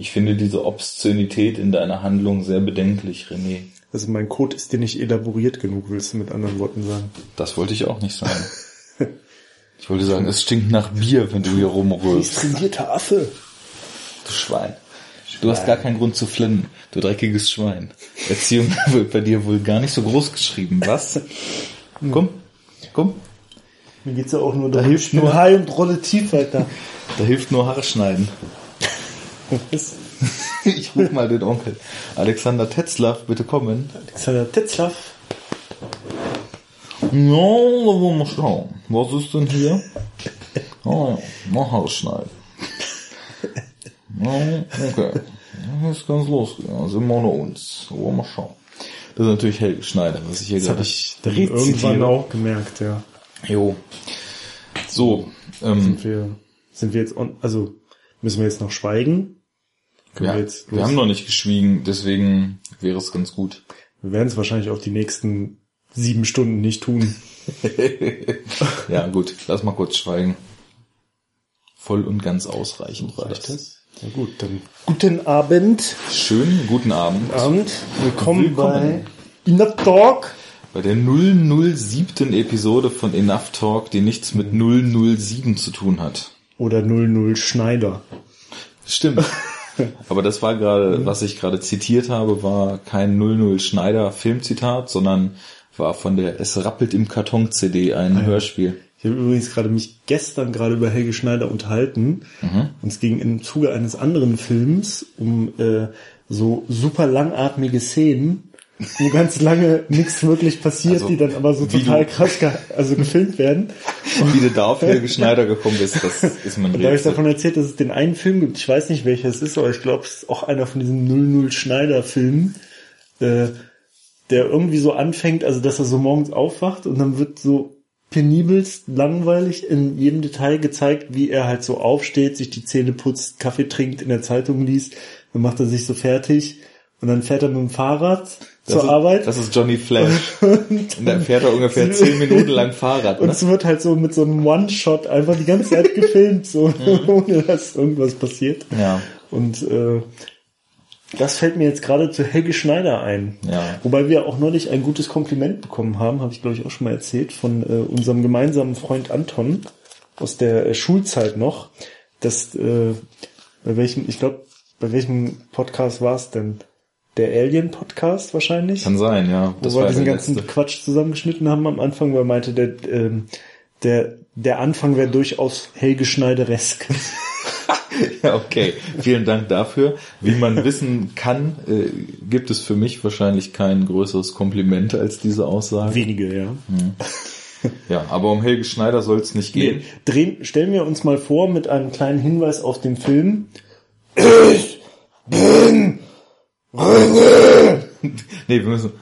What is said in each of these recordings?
Ich finde diese Obszönität in deiner Handlung sehr bedenklich, René. Also mein Code ist dir nicht elaboriert genug, willst du mit anderen Worten sagen. Das wollte ich auch nicht sagen. Ich wollte sagen, es stinkt nach Bier, wenn du hier rumrührst. trainierter Affe. Du Schwein. Du hast gar keinen Grund zu flinnen, du dreckiges Schwein. Erziehung wird bei dir wohl gar nicht so groß geschrieben, was? Komm, komm. Mir geht's ja auch nur Da hilft nur- High und Rolle tief weiter. Da hilft nur Haare Ich ruf mal den Onkel. Alexander Tetzlaff, bitte kommen. Alexander Tetzlaff. Ja, da wollen wir schauen. Was ist denn hier? Ah ja, mal Haare schneiden. Ja, okay. Ist ganz losgegangen. Ja, sind wir ohne uns. Wollen wir schauen. Das ist natürlich Helge Schneider, was ich hier Das gerade habe ich dann irgendwann auch gemerkt, ja. Jo. So, ähm, Sind wir, sind wir jetzt, on, also müssen wir jetzt noch schweigen? Ja, wir jetzt wir haben noch nicht geschwiegen, deswegen wäre es ganz gut. wir werden es wahrscheinlich auch die nächsten sieben Stunden nicht tun. Ja, gut, lass mal kurz schweigen. Voll und ganz ausreichend war das. Ja gut, dann guten Abend. Schönen guten Abend Abend. Willkommen, Willkommen. bei Enough Talk. bei der 007. Episode von Enough Talk, die nichts mit 007 zu tun hat. Oder 00 Schneider. Stimmt. Aber das war gerade, was ich gerade zitiert habe, war kein 00 Schneider Filmzitat, sondern war von der Es rappelt im Karton CD ein Hörspiel. Ich habe übrigens gerade mich gestern gerade über Helge Schneider unterhalten. Und es ging im Zuge eines anderen Films um äh, so super langatmige Szenen, wo ganz lange nichts wirklich passiert, Also, die dann aber so total du- krass ge also gefilmt werden. Wie du da auf Helge Schneider gekommen bist, das ist mein Und da habe ich davon erzählt, dass es den einen Film gibt, ich weiß nicht welcher es ist, aber ich glaube, es ist auch einer von diesen 00 Schneider-Filmen, äh, der irgendwie so anfängt, also dass er so morgens aufwacht und dann wird so penibelst langweilig in jedem Detail gezeigt, wie er halt so aufsteht, sich die Zähne putzt, Kaffee trinkt, in der Zeitung liest, dann macht er sich so fertig und dann fährt er mit dem Fahrrad zur ist, Arbeit. Das ist Johnny Flash. Und da fährt er ungefähr zehn Minuten lang Fahrrad. Und Ne? es wird halt so mit so einem One-Shot einfach die ganze Zeit gefilmt, so ohne dass irgendwas passiert. Ja. Und äh, das fällt mir jetzt gerade zu Helge Schneider ein. Ja. Wobei wir auch neulich ein gutes Kompliment bekommen haben, habe ich glaube ich auch schon mal erzählt, von äh, unserem gemeinsamen Freund Anton aus der äh, Schulzeit noch, dass äh, bei welchem, ich glaube, bei welchem Podcast war es denn? Der Alien Podcast wahrscheinlich? Kann sein, ja. Das wo wir diesen ganzen letzte. Quatsch zusammengeschnitten haben am Anfang, weil er meinte, der, ähm, der, der Anfang wäre durchaus Helge Schneideresk. Ja, okay. Vielen Dank dafür. Wie man wissen kann, äh, gibt es für mich wahrscheinlich kein größeres Kompliment als diese Aussage. Wenige, ja. Ja, aber um Helge Schneider soll es nicht gehen. Nee, drehen, stellen wir uns mal vor mit einem kleinen Hinweis auf den Film. Nee, wir müssen.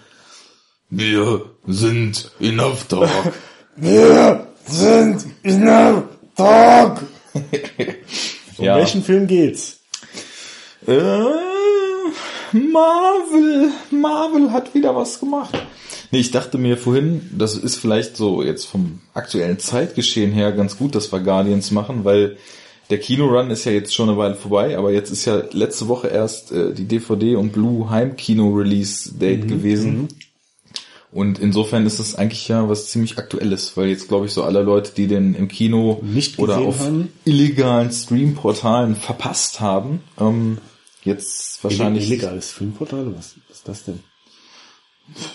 Wir sind Enough Talk. Wir sind in einem Tag. Um Ja. welchen Film geht's? Äh, Marvel. Marvel hat wieder was gemacht. Nee, ich dachte mir vorhin, das ist vielleicht so jetzt vom aktuellen Zeitgeschehen her ganz gut, dass wir Guardians machen, weil der Kinorun ist ja jetzt schon eine Weile vorbei, aber jetzt ist ja letzte Woche erst äh, die DVD und Blue Heimkino Release Date gewesen. Und insofern ist es eigentlich ja was ziemlich Aktuelles, weil jetzt glaube ich so alle Leute, die den im Kino Nicht oder auf haben. illegalen Streamportalen verpasst haben, ähm, jetzt wahrscheinlich Illegales Filmportal? Was ist das denn?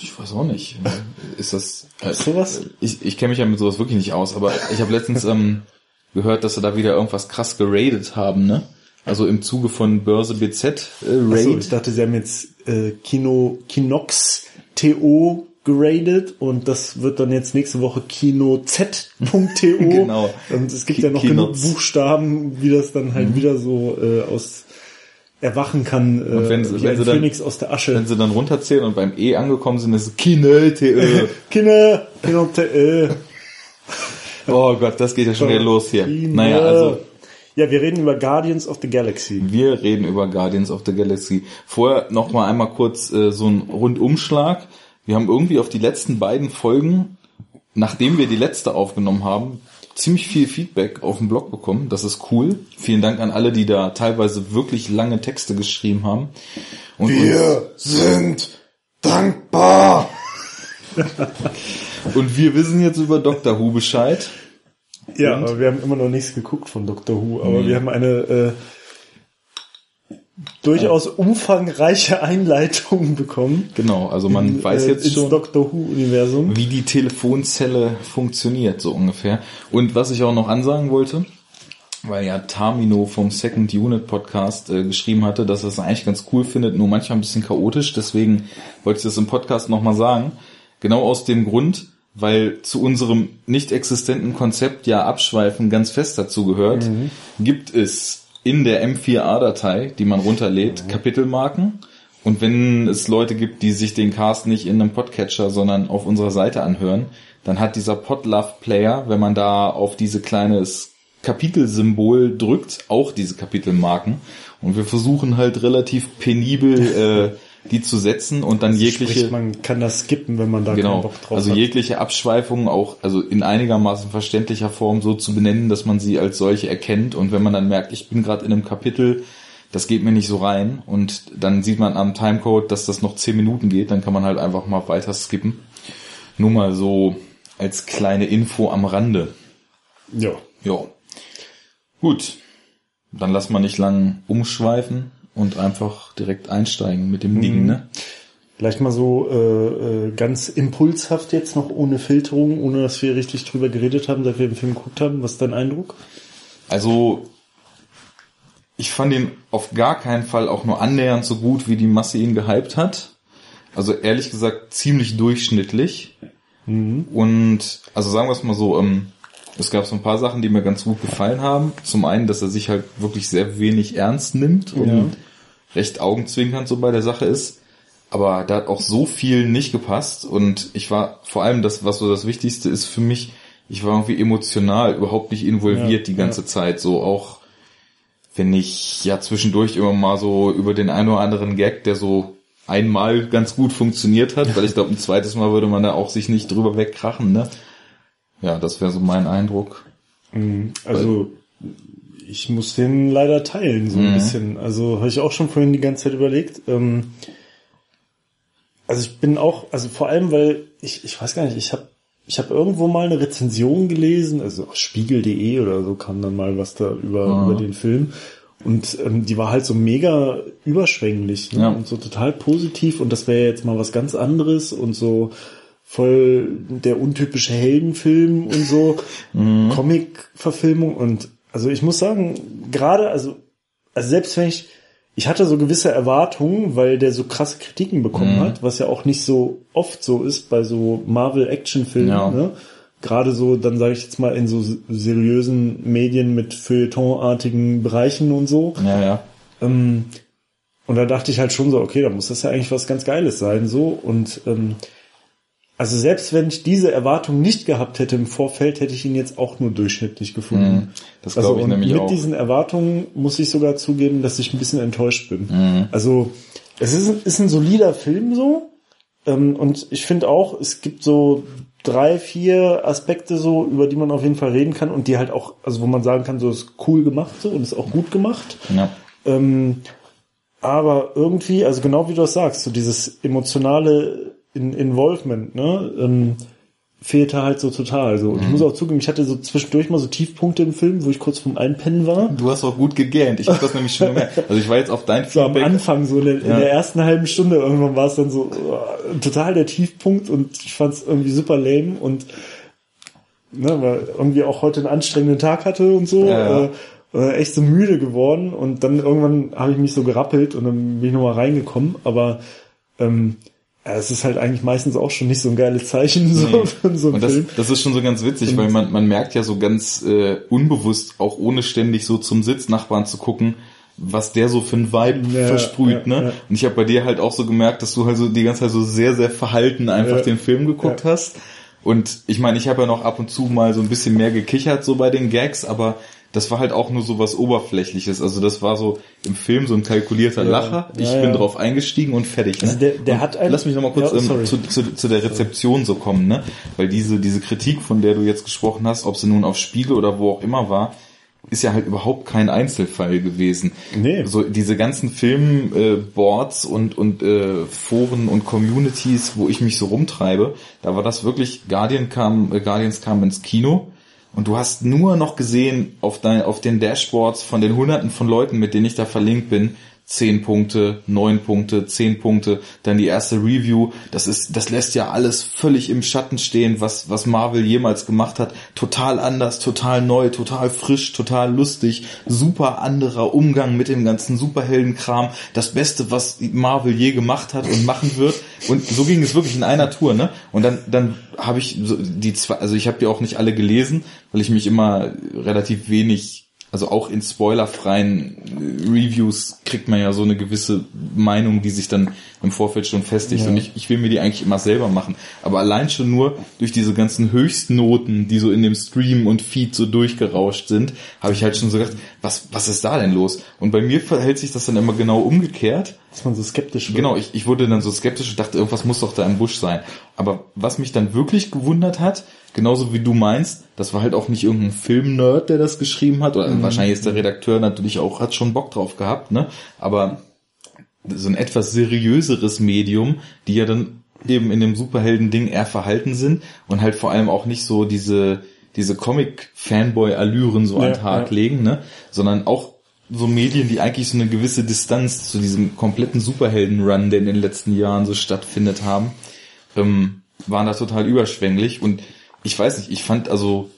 ich weiß auch nicht. Ist das äh, sowas? Ich, ich kenne mich ja mit sowas wirklich nicht aus, aber ich habe letztens ähm, gehört, dass sie da wieder irgendwas krass geradet haben, ne? Also im Zuge von Börse BZ äh, Raid. Achso, ich dachte, sie haben jetzt äh, Kino Kinox TO geradet und das wird dann jetzt nächste Woche KinoZ.to. Genau. Und es gibt Ki- ja noch Kinoz. genug Buchstaben, wie das dann halt wieder so äh, aus erwachen kann, äh, Und wenn sie- wie wenn sie dann- Phönix aus der Asche. Wenn sie dann runterzählen und beim E angekommen sind, ist es Kine, TE. Kinder, Kino, äh, Oh Gott, das geht ja schon wieder los hier. Naja, also Ja, wir reden über Guardians of the Galaxy. Wir reden über Guardians of the Galaxy. Vorher noch mal einmal kurz äh, so ein Rundumschlag. Wir haben irgendwie auf die letzten beiden Folgen, nachdem wir die letzte aufgenommen haben, ziemlich viel Feedback auf dem Blog bekommen. Das ist cool. Vielen Dank an alle, die da teilweise wirklich lange Texte geschrieben haben. Und wir sind dankbar. und wir wissen jetzt über Dr. Who Bescheid. Ja, und? aber wir haben immer noch nichts geguckt von Dr. Who, aber mhm. wir haben eine äh, durchaus umfangreiche Einleitung bekommen. Genau, also man in, weiß jetzt äh, schon, Doctor Who Universum, wie die Telefonzelle funktioniert so ungefähr. Und was ich auch noch ansagen wollte, weil ja Tamino vom Second Unit Podcast äh, geschrieben hatte, dass er es eigentlich ganz cool findet, nur manchmal ein bisschen chaotisch. Deswegen wollte ich das im Podcast nochmal sagen. Genau aus dem Grund, weil zu unserem nicht existenten Konzept ja Abschweifen ganz fest dazu gehört, mhm. gibt es in der M4A-Datei, die man runterlädt, mhm. Kapitelmarken. Und wenn es Leute gibt, die sich den Cast nicht in einem Podcatcher, sondern auf unserer Seite anhören, dann hat dieser Podlove Player, wenn man da auf diese kleines Kapitelsymbol drückt, auch diese Kapitelmarken. Und wir versuchen halt relativ penibel äh, die zu setzen und dann also jegliche. Sprich, man kann das skippen, wenn man da genau, keinen Bock drauf also hat. Also jegliche Abschweifungen auch, also in einigermaßen verständlicher Form so zu benennen, dass man sie als solche erkennt und wenn man dann merkt, ich bin gerade in einem Kapitel, das geht mir nicht so rein und dann sieht man am Timecode, dass das noch 10 Minuten geht, dann kann man halt einfach mal weiter skippen. Nur mal so als kleine Info am Rande. Ja. Ja. Gut. Dann lass mal nicht lang umschweifen und einfach direkt einsteigen mit dem Ding, mhm. ne? Vielleicht mal so äh, äh, ganz impulshaft jetzt noch ohne Filterung, ohne dass wir richtig drüber geredet haben, seit wir den Film geguckt haben. Was ist dein Eindruck? Also ich fand ihn auf gar keinen Fall auch nur annähernd so gut, wie die Masse ihn gehypt hat. Also ehrlich gesagt ziemlich durchschnittlich. Mhm. Und also sagen wir es mal so, ähm, es gab so ein paar Sachen, die mir ganz gut gefallen haben. Zum einen, dass er sich halt wirklich sehr wenig ernst nimmt und ja. recht augenzwinkernd so bei der Sache ist. Aber da hat auch so viel nicht gepasst und ich war vor allem das, was so das Wichtigste ist für mich, ich war irgendwie emotional überhaupt nicht involviert ja, die ganze ja. Zeit. So auch wenn ich ja zwischendurch immer mal so über den einen oder anderen Gag, der so einmal ganz gut funktioniert hat, weil ich glaube, ein zweites Mal würde man da auch sich nicht drüber wegkrachen, ne? Ja, das wäre so mein Eindruck. Mhm. Also ich muss den leider teilen, so ein mhm. bisschen. Also habe ich auch schon vorhin die ganze Zeit überlegt. Ähm, also ich bin auch, also vor allem, weil ich, ich weiß gar nicht, ich habe ich habe irgendwo mal eine Rezension gelesen, also Spiegel.de oder so kam dann mal was da über, mhm. über den Film. Und ähm, die war halt so mega überschwänglich ne? ja. und so total positiv und das wäre jetzt mal was ganz anderes und so voll der untypische Heldenfilm und so, mhm. Comic-Verfilmung und also ich muss sagen, gerade, also, also selbst wenn ich, ich hatte so gewisse Erwartungen, weil der so krasse Kritiken bekommen mhm. hat, was ja auch nicht so oft so ist bei so Marvel-Action-Filmen, ja. ne? Gerade so, dann sage ich jetzt mal in so seriösen Medien mit Feuilletonartigen Bereichen und so. Ja, ja. Ähm, und da dachte ich halt schon so, okay, da muss das ja eigentlich was ganz Geiles sein, so. Und ähm, also selbst wenn ich diese Erwartung nicht gehabt hätte im Vorfeld, hätte ich ihn jetzt auch nur durchschnittlich gefunden. Mhm. Das glaube also, ich nämlich mit auch. Mit diesen Erwartungen muss ich sogar zugeben, dass ich ein bisschen enttäuscht bin. Mhm. Also es ist, ist ein solider Film so. Ähm, und ich finde auch, es gibt so drei, vier Aspekte so, über die man auf jeden Fall reden kann und die halt auch, also wo man sagen kann, so ist cool gemacht so und ist auch gut gemacht. Ja. Ähm, aber irgendwie, also genau wie du das sagst, so dieses emotionale in Involvement, ne, ähm, fehlte halt so total. So. Und mhm. ich muss auch zugeben, ich hatte so zwischendurch mal so Tiefpunkte im Film, wo ich kurz vorm Einpennen war. Du hast auch gut gegähnt. Ich habe das nämlich schon gemerkt. Also ich war jetzt auf dein Feedback. So am Anfang, so in der, ja. in der, ersten halben Stunde irgendwann war es dann so uh, total der Tiefpunkt und ich fand es irgendwie super lame und ne, weil irgendwie auch heute einen anstrengenden Tag hatte und so. Ja, ja. Äh, echt so müde geworden und dann irgendwann habe ich mich so gerappelt und dann bin ich nochmal reingekommen, aber ähm, ja, es ist halt eigentlich meistens auch schon nicht so ein geiles Zeichen so nee. für so einen Und das, Film. das ist schon so ganz witzig, Und weil man, man merkt ja so ganz äh, unbewusst, auch ohne ständig so zum Sitznachbarn zu gucken, was der so für ein Vibe ja, versprüht, ja, ne? Ja. Und ich habe bei dir halt auch so gemerkt, dass du halt so die ganze Zeit so sehr, sehr verhalten einfach den Film geguckt hast. Und ich meine, ich habe ja noch ab und zu mal so ein bisschen mehr gekichert so bei den Gags, aber das war halt auch nur so was Oberflächliches. Also das war so im Film so ein kalkulierter Ja. Lacher. Ich Ja, bin ja. drauf eingestiegen und fertig. Ne? Also der- der und hat ein- Lass mich noch mal kurz ähm, zu, zu, zu der Rezeption so kommen, ne? Weil diese, diese Kritik, von der du jetzt gesprochen hast, ob sie nun auf Spiele oder wo auch immer war, ist ja halt überhaupt kein Einzelfall gewesen. Nee. So diese ganzen Filmboards äh, und und äh, Foren und Communities, wo ich mich so rumtreibe, da war das wirklich Guardian kam äh, Guardians kam ins Kino und du hast nur noch gesehen auf dein auf den Dashboards von den hunderten von Leuten, mit denen ich da verlinkt bin, 10 Punkte, 9 Punkte, 10 Punkte, dann die erste Review. Das ist, das lässt ja alles völlig im Schatten stehen, was, was Marvel jemals gemacht hat. Total anders, total neu, total frisch, total lustig, super anderer Umgang mit dem ganzen Superheldenkram. Das Beste, was Marvel je gemacht hat und machen wird. Und so ging es wirklich in einer Tour, ne? Und dann, dann habe ich die zwei, also ich habe die auch nicht alle gelesen, weil ich mich immer relativ wenig also auch in spoilerfreien äh, Reviews kriegt man ja so eine gewisse Meinung, die sich dann im Vorfeld schon festigt. Ja. Und ich, ich will mir die eigentlich immer selber machen. Aber allein schon nur durch diese ganzen Höchstnoten, die so in dem Stream und Feed so durchgerauscht sind, habe ich halt schon so gedacht, was, was ist da denn los? Und bei mir verhält sich das dann immer genau umgekehrt. Dass man so skeptisch wird. Genau, ich, ich wurde dann so skeptisch und dachte, irgendwas muss doch da im Busch sein. Aber was mich dann wirklich gewundert hat, genauso wie du meinst, das war halt auch nicht irgendein Filmnerd, der das geschrieben hat, oder wahrscheinlich ist der Redakteur natürlich auch, hat schon Bock drauf gehabt, ne? Aber so ein etwas seriöseres Medium, die ja dann eben in dem Superhelden-Ding eher verhalten sind und halt vor allem auch nicht so diese, diese Comic-Fanboy-Allüren so an Ja, den Tag ja. legen, ne? Sondern auch so Medien, die eigentlich so eine gewisse Distanz zu diesem kompletten Superhelden-Run, der in den letzten Jahren so stattfindet haben, ähm, waren da total überschwänglich und ich weiß nicht, ich fand also,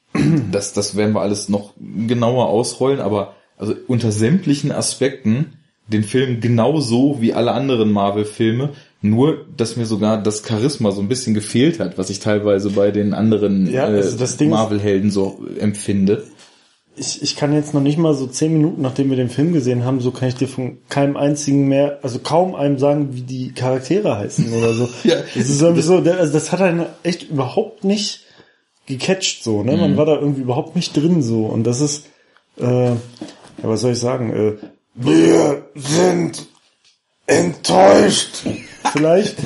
das, das werden wir alles noch genauer ausrollen, aber also unter sämtlichen Aspekten den Film genauso wie alle anderen Marvel-Filme, nur dass mir sogar das Charisma so ein bisschen gefehlt hat, was ich teilweise bei den anderen Ja, also äh, Marvel-Helden so empfinde. Ich, ich kann jetzt noch nicht mal so zehn Minuten, nachdem wir den Film gesehen haben, so kann ich dir von keinem einzigen mehr, also kaum einem sagen, wie die Charaktere heißen oder so. Ja, das ist irgendwie so, also das hat einen echt überhaupt nicht gecatcht so, ne? Mhm. Man war da irgendwie überhaupt nicht drin so und das ist, äh, ja, was soll ich sagen? Äh, wir sind enttäuscht. Vielleicht.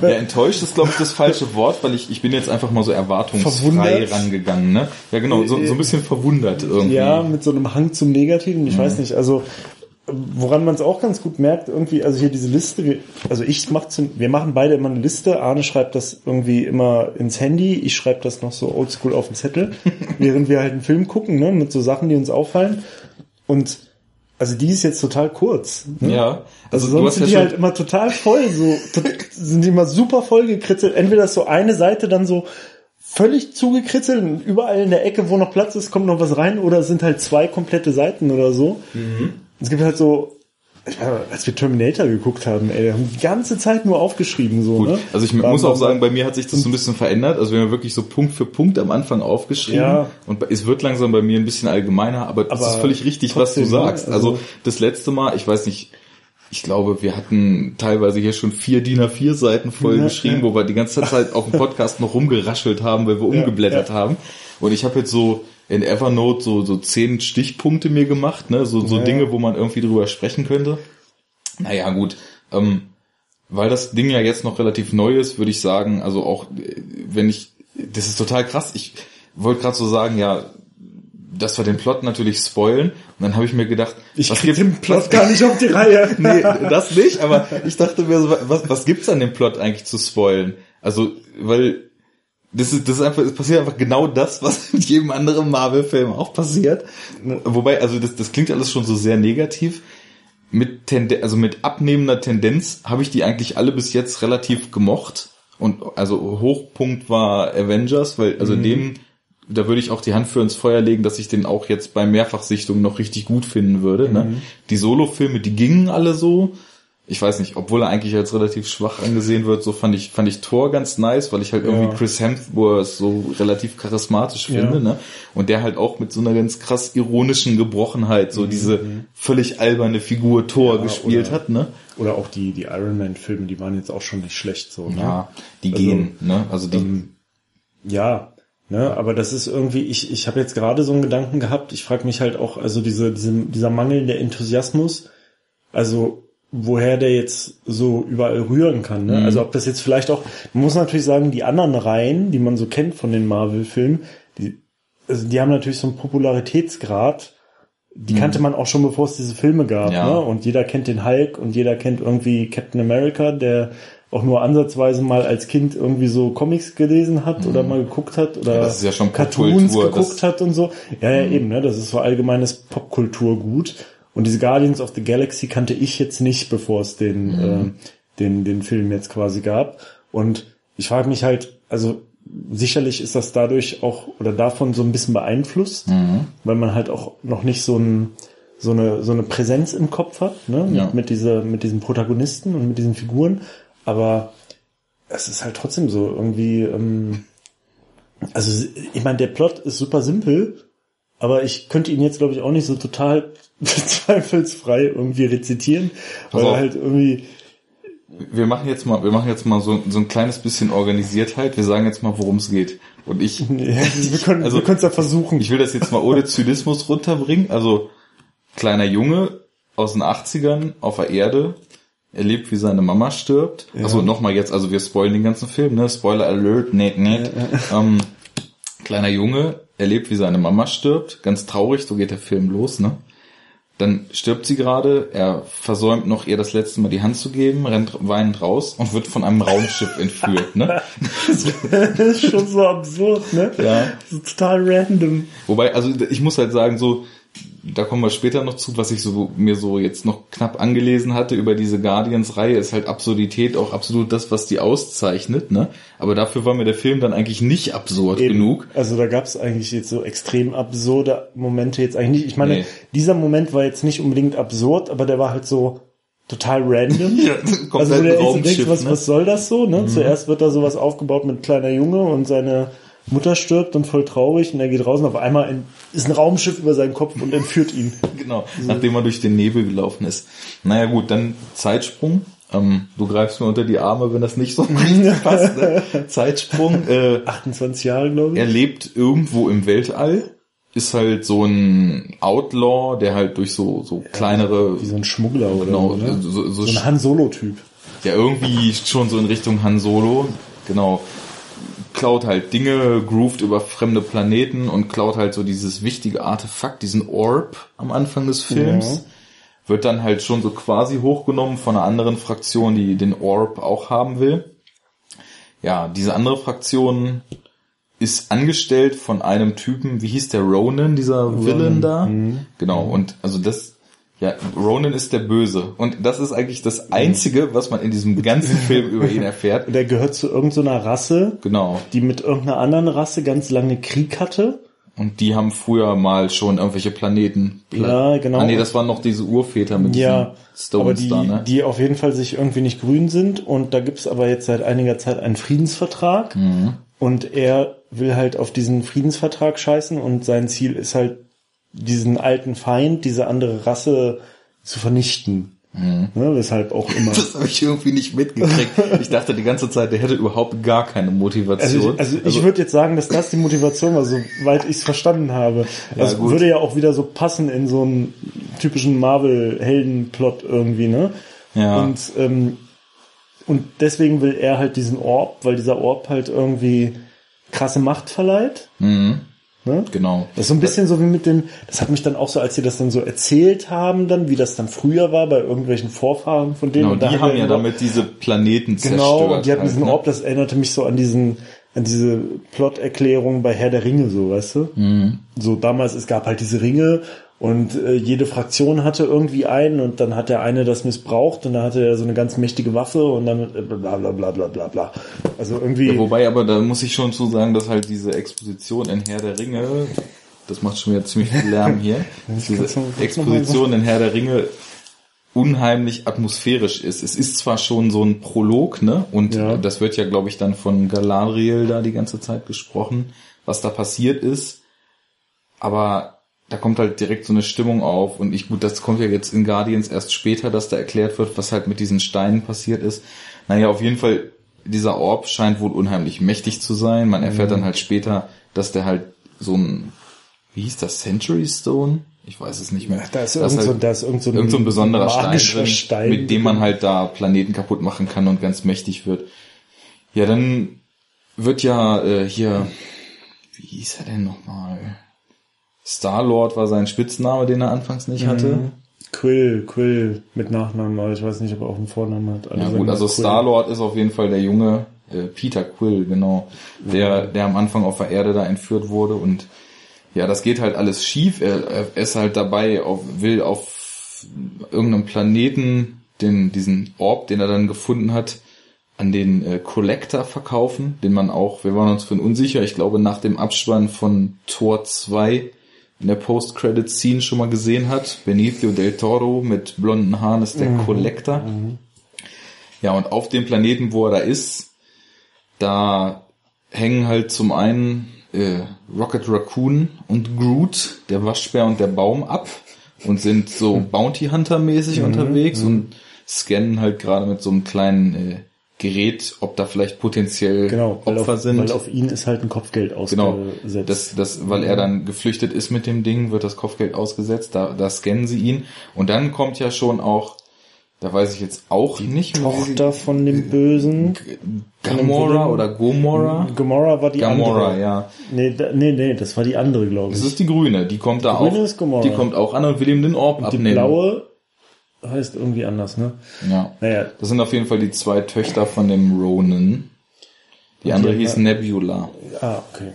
Ja, enttäuscht ist, glaube ich, das falsche Wort, weil ich, ich bin jetzt einfach mal so erwartungsfrei Verwundert? rangegangen, ne? Ja, genau, so, so ein bisschen verwundert irgendwie. Ja, mit so einem Hang zum Negativen. Ich Mhm. weiß nicht, also woran man es auch ganz gut merkt, irgendwie, also hier diese Liste, also ich mach zum, wir machen beide immer eine Liste. Arne schreibt das irgendwie immer ins Handy, ich schreibe das noch so oldschool auf den Zettel, während wir halt einen Film gucken, ne, mit so Sachen, die uns auffallen. Und also die ist jetzt total kurz. Ne? Ja, Also, also, sonst sind ja die halt immer total voll, so sind die immer super voll gekritzelt. Entweder ist so eine Seite dann so völlig zugekritzelt und überall in der Ecke, wo noch Platz ist, kommt noch was rein, oder es sind halt zwei komplette Seiten oder so. Mhm. Es gibt halt so, weiß, als wir Terminator geguckt haben, ey, wir haben die ganze Zeit nur aufgeschrieben, so, Gut. ne? Also ich War- muss auch sagen, bei mir hat sich das so ein bisschen verändert. Also wir haben wirklich so Punkt für Punkt am Anfang aufgeschrieben. Ja. Und es wird langsam bei mir ein bisschen allgemeiner, aber das Aber ist völlig richtig, was du ne? sagst. Also, Also- das letzte Mal, ich weiß nicht, ich glaube, wir hatten teilweise hier schon vier DIN A4 Seiten voll Ja, geschrieben, ja. wo wir die ganze Zeit auf dem Podcast noch rumgeraschelt haben, weil wir umgeblättert ja. haben. Und ich habe jetzt so in Evernote so, so zehn Stichpunkte mir gemacht, ne? so, so Ja. Dinge, wo man irgendwie drüber sprechen könnte. Naja, gut. Ähm, weil das Ding ja jetzt noch relativ neu ist, würde ich sagen, also auch äh, wenn ich, das ist total krass. Ich wollte gerade so sagen, ja, dass wir den Plot natürlich spoilen. Und dann habe ich mir gedacht, Ich was krieg gibt- den Plot gar nicht auf die Reihe. nee, das nicht, aber ich dachte mir, so, was, was gibt's an dem Plot eigentlich zu spoilen? Also, weil das ist, das ist einfach, es passiert einfach genau das, was mit jedem anderen Marvel-Film auch passiert. Wobei, also das, das klingt alles schon so sehr negativ. Mit Tende also mit abnehmender Tendenz habe ich die eigentlich alle bis jetzt relativ gemocht. Und also Hochpunkt war Avengers, weil also den, da würde ich auch die Hand für ins Feuer legen, dass ich den auch jetzt bei Mehrfachsichtung noch richtig gut finden würde. Ne? Die Solo-Filme, die gingen alle so. Ich weiß nicht, obwohl er eigentlich als relativ schwach angesehen wird, so fand ich, fand ich Thor ganz nice, weil ich halt irgendwie Ja. Chris Hemsworth so relativ charismatisch Ja. finde, ne? Und der halt auch mit so einer ganz krass ironischen Gebrochenheit so diese völlig alberne Figur Thor Ja, gespielt oder- hat, ne? Oder auch die, die Iron Man Filme, die waren jetzt auch schon nicht schlecht, so, ne? Ja, die Also, gehen, ne? Also die, Ja, Ne, aber das ist irgendwie, ich, ich habe jetzt gerade so einen Gedanken gehabt, ich frage mich halt auch, also diese, diese, dieser mangelnde Enthusiasmus, also woher der jetzt so überall rühren kann. Ne? Mhm. Also ob das jetzt vielleicht auch, man muss natürlich sagen, die anderen Reihen, die man so kennt von den Marvel-Filmen, die, also die haben natürlich so einen Popularitätsgrad, die mhm. kannte man auch schon bevor es diese Filme gab. Ja. Ne? Und jeder kennt den Hulk und jeder kennt irgendwie Captain America, der auch nur ansatzweise mal als Kind irgendwie so Comics gelesen hat mhm. oder mal geguckt hat oder ja, ja Cartoons geguckt hat und so. Ja, ja, mhm. eben, ne? Das ist so allgemeines Popkulturgut. Und diese Guardians of the Galaxy kannte ich jetzt nicht, bevor es den, mhm. äh, den, den Film jetzt quasi gab. Und ich frage mich halt, also sicherlich ist das dadurch auch oder davon so ein bisschen beeinflusst, mhm. weil man halt auch noch nicht so ein so eine so eine Präsenz im Kopf hat, ne? Ja. Mit, mit dieser mit diesen Protagonisten und mit diesen Figuren aber es ist halt trotzdem so irgendwie, ähm, also ich meine, der Plot ist super simpel, aber ich könnte ihn jetzt, glaube ich, auch nicht so total zweifelsfrei irgendwie rezitieren, weil also, halt irgendwie wir machen jetzt mal, wir machen jetzt mal so, so ein kleines bisschen Organisiertheit. Wir sagen jetzt mal, worum es geht. Und ich, ja, wir können, also, wir können es ja versuchen. Ich will das jetzt mal ohne Zynismus runterbringen. Also, kleiner Junge aus den 80ern auf der Erde, erlebt, wie seine Mama stirbt. Ja. Also nochmal jetzt, also wir spoilen den ganzen Film, ne? Spoiler Alert, nee, nee. Ja, ja. Ähm, kleiner Junge erlebt, wie seine Mama stirbt. Ganz traurig, so geht der Film los, ne? Dann stirbt sie gerade, er versäumt noch ihr das letzte Mal die Hand zu geben, rennt weinend raus und wird von einem Raumschiff entführt, ne? das ist schon so absurd, ne? Ja. So total random. Wobei, also ich muss halt sagen, so, da kommen wir später noch zu, was ich so mir so jetzt noch knapp angelesen hatte über diese Guardians-Reihe, ist halt Absurdität auch absolut das, was die auszeichnet, ne? Aber dafür war mir der Film dann eigentlich nicht absurd Eben. genug. Also da gab es eigentlich jetzt so extrem absurde Momente jetzt eigentlich nicht. Ich meine, nee. dieser Moment war jetzt nicht unbedingt absurd, aber der war halt so total random. ja, also wo der so denkt, was, ne? was soll das so? Ne? Mhm. Zuerst wird da sowas aufgebaut mit kleiner Junge und seine Mutter stirbt und voll traurig und er geht raus und auf einmal ein, ist ein Raumschiff über seinen Kopf und entführt ihn. Genau, so. nachdem er durch den Nebel gelaufen ist. Naja gut, dann Zeitsprung. Ähm, du greifst mir unter die Arme, wenn das nicht so passt. Ne? Zeitsprung. Äh, 28 Jahre, glaube ich. Er lebt irgendwo im Weltall. Ist halt so ein Outlaw, der halt durch so, so kleinere... Wie so ein Schmuggler oder genau, ne? so, so, so ein Han Solo-Typ. Ja, irgendwie schon so in Richtung Han Solo. Genau klaut halt Dinge, groovt über fremde Planeten und klaut halt so dieses wichtige Artefakt, diesen Orb am Anfang des Films. Ja. Wird dann halt schon so quasi hochgenommen von einer anderen Fraktion, die den Orb auch haben will. Ja, diese andere Fraktion ist angestellt von einem Typen, wie hieß der Ronan, dieser. Villain da? Mhm. Genau, und also das ja, Ronan ist der Böse. Und das ist eigentlich das Einzige, was man in diesem ganzen Film über ihn erfährt. Der gehört zu irgendeiner Rasse. Genau. Die mit irgendeiner anderen Rasse ganz lange Krieg hatte. Und die haben früher mal schon irgendwelche Planeten. Pla ja, genau. Ah, nee, das waren noch diese Urväter mit ja, Stones die, da, ne? Die auf jeden Fall sich irgendwie nicht grün sind. Und da gibt's aber jetzt seit einiger Zeit einen Friedensvertrag. Mhm. Und er will halt auf diesen Friedensvertrag scheißen und sein Ziel ist halt diesen alten Feind, diese andere Rasse zu vernichten. Mhm. Ne, weshalb auch immer. Das habe ich irgendwie nicht mitgekriegt. Ich dachte die ganze Zeit, der hätte überhaupt gar keine Motivation. Also, also, also ich würde jetzt sagen, dass das die Motivation war, soweit ich es verstanden habe. Ja, das gut. würde ja auch wieder so passen in so einen typischen Marvel-Helden-Plot irgendwie, ne? Ja. Und, ähm, und deswegen will er halt diesen Orb, weil dieser Orb halt irgendwie krasse Macht verleiht. Mhm. Ne? Genau. Das ist so ein bisschen so wie mit dem, das hat mich dann auch so, als sie das dann so erzählt haben, dann, wie das dann früher war bei irgendwelchen Vorfahren von denen. Genau, die haben ja damit diese Planeten genau, zerstört. Genau, und die hatten halt, diesen ne? Orb, das erinnerte mich so an diesen, an diese Plot-Erklärung bei Herr der Ringe, so, weißt du? Mhm. So damals, es gab halt diese Ringe und äh, jede Fraktion hatte irgendwie einen und dann hat der eine das missbraucht und dann hatte er so eine ganz mächtige Waffe und dann äh, bla bla bla bla bla bla. Also irgendwie. Wobei aber da muss ich schon zu sagen, dass halt diese Exposition in Herr der Ringe, das macht schon wieder ziemlich viel Lärm hier, diese Exposition in Herr der Ringe unheimlich atmosphärisch ist. Es ist zwar schon so ein Prolog, ne? Und ja. das wird ja, glaube ich, dann von Galadriel da die ganze Zeit gesprochen, was da passiert ist. Aber da kommt halt direkt so eine Stimmung auf und ich, gut, das kommt ja jetzt in Guardians erst später, dass da erklärt wird, was halt mit diesen Steinen passiert ist. Naja, auf jeden Fall, dieser Orb scheint wohl unheimlich mächtig zu sein. Man erfährt mhm. dann halt später, dass der halt so ein, wie hieß das, Century Stone? Ich weiß es nicht mehr. Da ist Das irgend so, halt da ist irgend so ein, irgend so ein besonderer Stein, drin, Stein mit dem man halt da Planeten kaputt machen kann und ganz mächtig wird. Ja, dann wird ja äh, hier, wie hieß er denn nochmal? Star-Lord war sein Spitzname, den er anfangs nicht hatte. Quill, Quill mit Nachnamen, aber ich weiß nicht, ob er auch einen Vornamen hat. Alle Ja sagen gut, also. Star-Lord ist auf jeden Fall der junge äh, Peter Quill, genau, der, der am Anfang auf der Erde da entführt wurde und ja, das geht halt alles schief. Er, er ist halt dabei, auf, will auf irgendeinem Planeten den, diesen Orb, den er dann gefunden hat, an den äh, Collector verkaufen, den man auch, wir waren uns für unsicher, ich glaube nach dem Abspann von Tor 2 in der Post-Credit-Scene schon mal gesehen hat. Benicio del Toro mit blonden Haaren ist der Collector. Ja, und auf dem Planeten, wo er da ist, da hängen halt zum einen äh, Rocket Raccoon und Groot, der Waschbär und der Baum ab und sind so Bounty Hunter mäßig unterwegs und scannen halt gerade mit so einem kleinen äh, Gerät, ob da vielleicht potenziell Genau, Opfer auf, sind. weil auf ihn ist halt ein Kopfgeld Genau, ausgesetzt. das, das, weil er dann geflüchtet ist mit dem Ding, wird das Kopfgeld ausgesetzt, da, da scannen sie ihn. Und dann kommt ja schon auch, da weiß ich jetzt auch nicht, wie sie- Tochter von dem Bösen. Gamora oder Gomora? Gamora war die Gamora, andere. ja. Nee, da, nee, nee, das war die andere, glaube Das ich. ist die grüne, die kommt da grüne auch. ist Gamora. Die kommt auch an und will ihm den Orb Die abnehmen. blaue heißt irgendwie anders, ne? Ja. Naja, Das sind auf jeden Fall die zwei Töchter von dem Ronan. Die andere die- hieß Nebula. ah, okay.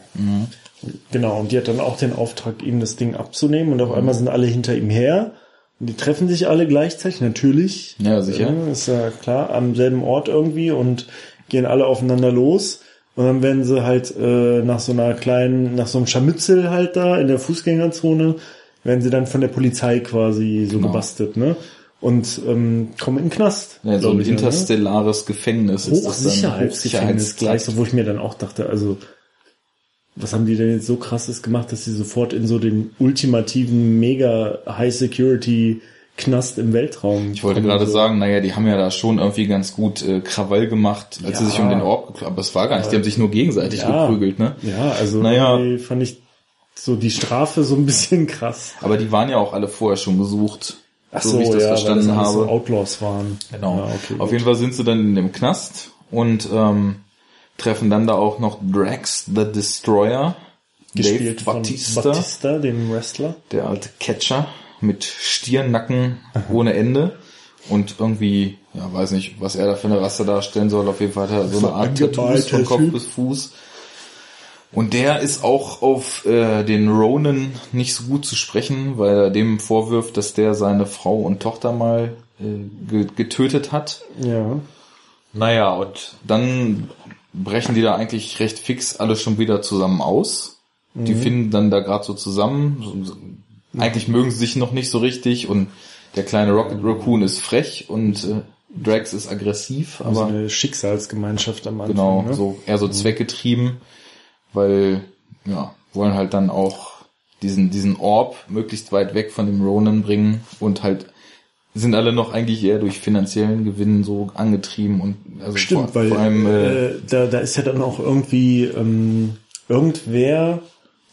Genau, und die hat dann auch den Auftrag, ihm das Ding abzunehmen und auf einmal sind alle hinter ihm her. Und die treffen sich alle gleichzeitig, natürlich. Ja, sicher. Ja, ist ja klar, am selben Ort irgendwie und gehen alle aufeinander los. Und dann werden sie halt äh, nach so einer kleinen, nach so einem Scharmützel halt da in der Fußgängerzone, werden sie dann von der Polizei quasi so Genau. gebastelt, ne? Und ähm, kommen in den Knast. Ja, so ein ich, ne? interstellares Gefängnis ist das dann. Hochsicherheitsgefängnis gleich, so wo ich mir dann auch dachte, also was haben die denn jetzt so krasses gemacht, dass sie sofort in so den ultimativen mega High Security Knast im Weltraum. Ich wollte gerade so. sagen, naja, die haben ja da schon irgendwie ganz gut äh, Krawall gemacht, als sie Ja. sich um den Orb geklappt Aber es war gar nicht, die haben sich nur gegenseitig ja, geprügelt, ne? Ja, also Naja. fand ich so die Strafe so ein bisschen krass. Aber die waren ja auch alle vorher schon gesucht. Ach so, so, wie ich das ja, verstanden weil das habe. so Outlaws waren. Genau. Ja, okay, Auf gut. jeden Fall sind sie dann in dem Knast und ähm, treffen dann da auch noch Drax the Destroyer, Gespielt Dave Batista, Batista, dem Wrestler. der alte Catcher mit Stirnnacken ohne Ende und irgendwie, ja, weiß nicht, was er da für eine Rasse darstellen soll. Auf jeden Fall hat er so eine Art Tattoos von Kopf Typ. bis Fuß. Und der ist auch auf äh, den Ronan nicht so gut zu sprechen, weil er dem vorwirft, dass der seine Frau und Tochter mal äh, ge getötet hat. Ja. Naja, und dann brechen die da eigentlich recht fix alle schon wieder zusammen aus. Die finden dann da gerade so zusammen. Eigentlich mögen sie sich noch nicht so richtig und der kleine Rocket Raccoon ist frech und äh, Drax ist aggressiv, so aber eine Schicksalsgemeinschaft am Anfang. genau, ne? so eher so zweckgetrieben, weil ja, wollen halt dann auch diesen diesen Orb möglichst weit weg von dem Ronan bringen und halt sind alle noch eigentlich eher durch finanziellen Gewinn so angetrieben und also Stimmt, vor, weil vor allem äh, äh, da, da ist ja dann auch irgendwie ähm, irgendwer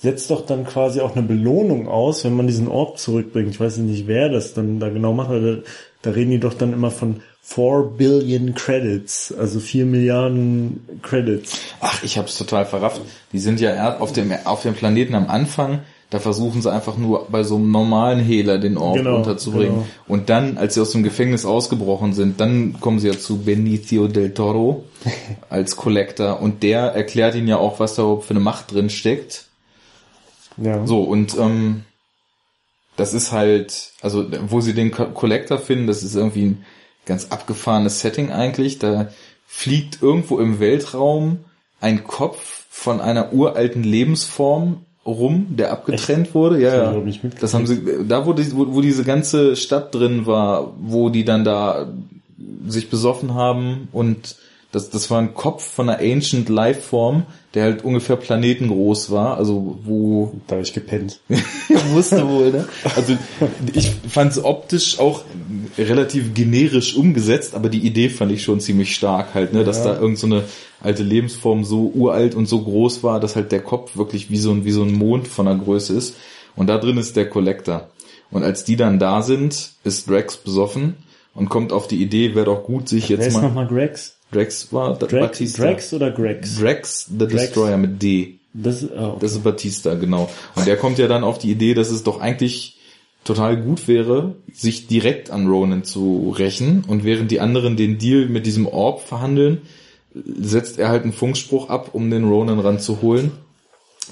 setzt doch dann quasi auch eine Belohnung aus, wenn man diesen Orb zurückbringt. Ich weiß nicht, wer das dann da genau macht, aber da, da reden die doch dann immer von 4 Billion Credits, also 4 Milliarden Credits. Ach, ich hab's total verrafft. Die sind ja auf dem, auf dem Planeten am Anfang, da versuchen sie einfach nur bei so einem normalen Hehler den Orb Genau, unterzubringen. genau. Und dann, als sie aus dem Gefängnis ausgebrochen sind, dann kommen sie ja zu Benicio del Toro als Collector und der erklärt ihnen ja auch, was da überhaupt für eine Macht drin steckt. Ja. So, und ähm, das ist halt, also wo sie den Co- Collector finden, das ist irgendwie ein ganz abgefahrenes Setting eigentlich. Da fliegt irgendwo im Weltraum ein Kopf von einer uralten Lebensform rum, der abgetrennt wurde. Ja, ja. Das haben sie, da wo, die, wo, wo diese ganze Stadt drin war, wo die dann da sich besoffen haben und Das, das war ein Kopf von einer Ancient Lifeform, der halt ungefähr planetengroß war, also wo Da habe ich gepennt. wusste wohl, ne? Also ich fand es optisch auch relativ generisch umgesetzt, aber die Idee fand ich schon ziemlich stark halt, ne? Dass Ja. da irgend so eine alte Lebensform so uralt und so groß war, dass halt der Kopf wirklich wie so ein, wie so ein Mond von der Größe ist. Und da drin ist der Collector. Und als die dann da sind, ist Drax besoffen und kommt auf die Idee, wäre doch gut, sich Wer jetzt ist mal. nochmal Grex? Drax war Drax, Batista. Drax oder Grex? Drax the Drax. Destroyer mit D. Das, ist- oh, Das ist Batista, genau. Und der kommt ja dann auf die Idee, dass es doch eigentlich total gut wäre, sich direkt an Ronan zu rächen. Und während die anderen den Deal mit diesem Orb verhandeln, setzt er halt einen Funkspruch ab, um den Ronan ranzuholen,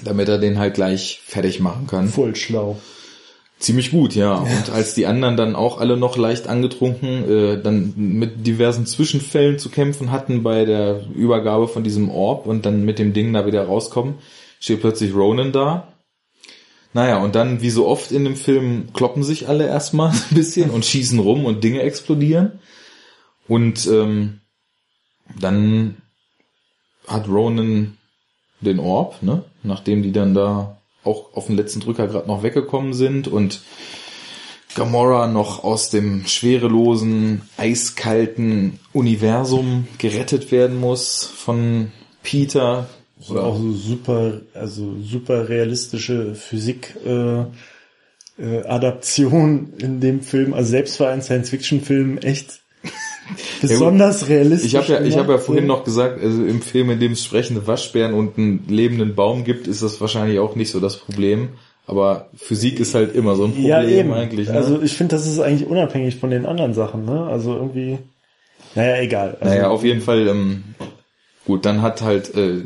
damit er den halt gleich fertig machen kann. voll schlau. Ziemlich gut, ja. Und als die anderen dann auch alle noch leicht angetrunken, äh, dann mit diversen Zwischenfällen zu kämpfen hatten bei der Übergabe von diesem Orb und dann mit dem Ding da wieder rauskommen, steht plötzlich Ronan da. Naja, und dann, wie so oft in dem Film, kloppen sich alle erstmal ein bisschen und schießen rum und Dinge explodieren. Und ähm, dann hat Ronan den Orb, ne? Nachdem die dann da auch auf den letzten Drücker gerade noch weggekommen sind und Gamora noch aus dem schwerelosen, eiskalten Universum gerettet werden muss von Peter. Und auch so super, also super realistische Physik äh, äh, Adaption in dem Film. Also selbst für einen Science-Fiction-Film echt besonders realistisch. Ich habe ja, ich habe ja vorhin noch gesagt, also im Film, in dem es sprechende Waschbären und einen lebenden Baum gibt, ist das wahrscheinlich auch nicht so das Problem. Aber Physik ist halt immer so ein Problem ja, eben. eigentlich. Ne? Also ich finde, das ist eigentlich unabhängig von den anderen Sachen. Ne? Also irgendwie, naja, egal. Also, Naja, auf jeden Fall, ähm, gut, dann hat halt äh,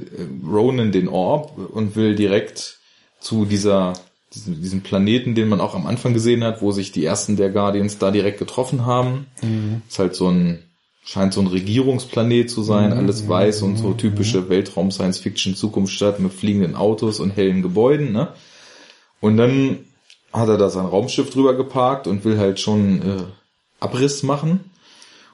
Ronan den Orb und will direkt zu dieser diesem, diesem Planeten, den man auch am Anfang gesehen hat, wo sich die ersten der Guardians da direkt getroffen haben. Ist halt so ein, scheint so ein Regierungsplanet zu sein, alles weiß und so typische Weltraum-Science-Fiction-Zukunftsstadt mit fliegenden Autos und hellen Gebäuden, ne? Und dann hat er da sein Raumschiff drüber geparkt und will halt schon äh, Abriss machen.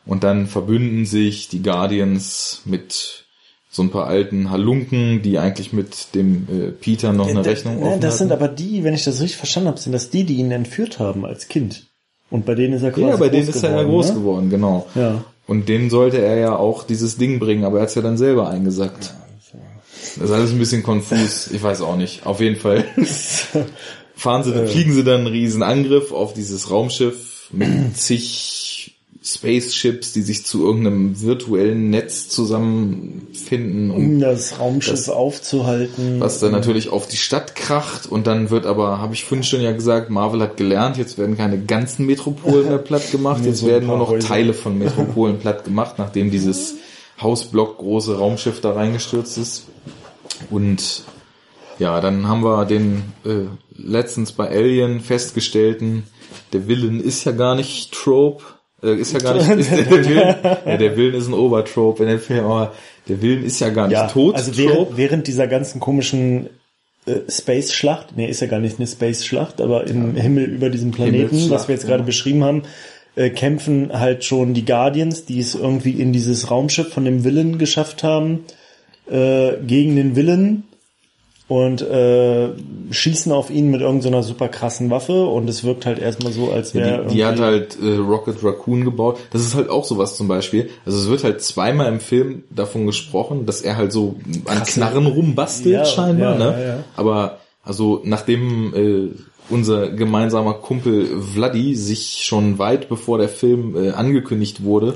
Und dann verbünden sich die Guardians mit so ein paar alten Halunken, die eigentlich mit dem äh, Peter noch eine Da- Rechnung ne, offen Das sind hatten. aber die, wenn ich das richtig verstanden habe, sind das die, die ihn entführt haben als Kind. Und bei denen ist er quasi Ja, bei groß denen ist er ja geworden, groß ne? geworden, genau. Ja. Und denen sollte er ja auch dieses Ding bringen, aber er hat es ja dann selber eingesackt. Das ist alles ein bisschen konfus, ich weiß auch nicht. Auf jeden Fall fahren sie, fliegen sie dann einen riesen Angriff auf dieses Raumschiff mit zig Spaceships, die sich zu irgendeinem virtuellen Netz zusammenfinden und Um das Raumschiff aufzuhalten. was dann natürlich auf die Stadt kracht und dann wird aber, habe ich vorhin schon ja gesagt, Marvel hat gelernt, jetzt werden keine ganzen Metropolen mehr platt gemacht, jetzt so werden nur noch Häuser. Teile von Metropolen platt gemacht, nachdem dieses Hausblock große Raumschiff da reingestürzt ist. Und ja, dann haben wir den äh, letztens bei Alien festgestellten, der Villain ist ja gar nicht Trope, ist ja gar nicht, ist der, Villain, ja, der Villain ist ein Obertrope in dem Film, aber der Villain ist ja gar nicht ja, tot. also während, während dieser ganzen komischen äh, Space-Schlacht, nee, ist ja gar nicht eine Space-Schlacht, aber im Himmel über diesem Planeten, was wir jetzt gerade ja. beschrieben haben, äh, kämpfen halt schon die Guardians, die es irgendwie in dieses Raumschiff von dem Villain geschafft haben, äh, gegen den Villain und äh, schießen auf ihn mit irgendeiner super krassen Waffe und es wirkt halt erstmal so, als wäre Die, die hat halt äh, Rocket Raccoon gebaut. Das ist halt auch sowas zum Beispiel. Also es wird halt zweimal im Film davon gesprochen, dass er halt so an Krasse- Knarren rumbastelt Ja, scheinbar. ja, ne? ja, ja. Aber also nachdem äh, unser gemeinsamer Kumpel Vladi sich schon weit bevor der Film äh, angekündigt wurde,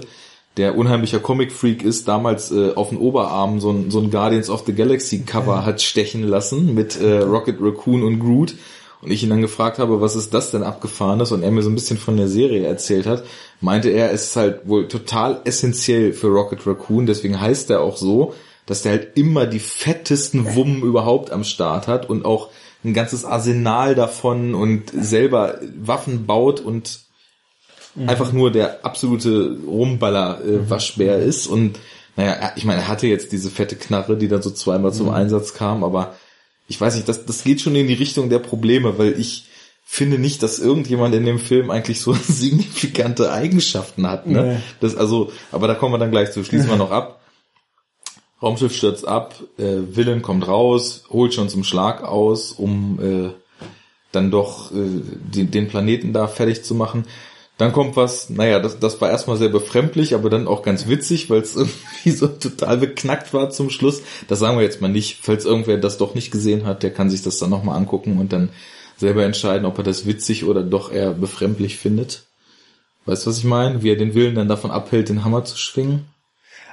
der unheimlicher Comic-Freak ist, damals äh, auf den Oberarm so ein, so ein Guardians of the Galaxy Cover hat stechen lassen mit äh, Rocket Raccoon und Groot. Und ich ihn dann gefragt habe, was ist das denn abgefahrenes? Und er mir so ein bisschen von der Serie erzählt hat, meinte er, es ist halt wohl total essentiell für Rocket Raccoon, deswegen heißt er auch so, dass der halt immer die fettesten Wummen überhaupt am Start hat und auch ein ganzes Arsenal davon und selber Waffen baut und einfach nur der absolute Rumballer-Waschbär ist. Und naja, ich meine, er hatte jetzt diese fette Knarre, die dann so zweimal zum Einsatz kam, aber ich weiß nicht, das, das geht schon in die Richtung der Probleme, weil ich finde nicht, dass irgendjemand in dem Film eigentlich so signifikante Eigenschaften hat. Ne? Nee. Das also, aber da kommen wir dann gleich zu. Schließen wir noch ab. Raumschiff stürzt ab, äh, Villain kommt raus, holt schon zum Schlag aus, um äh, dann doch äh, die, den Planeten da fertig zu machen. Dann kommt was, naja, das, das war erstmal sehr befremdlich, aber dann auch ganz witzig, weil es irgendwie so total beknackt war zum Schluss. Das sagen wir jetzt mal nicht. Falls irgendwer das doch nicht gesehen hat, der kann sich das dann nochmal angucken und dann selber entscheiden, ob er das witzig oder doch eher befremdlich findet. Weißt du, was ich meine? Wie er den Willen dann davon abhält, den Hammer zu schwingen.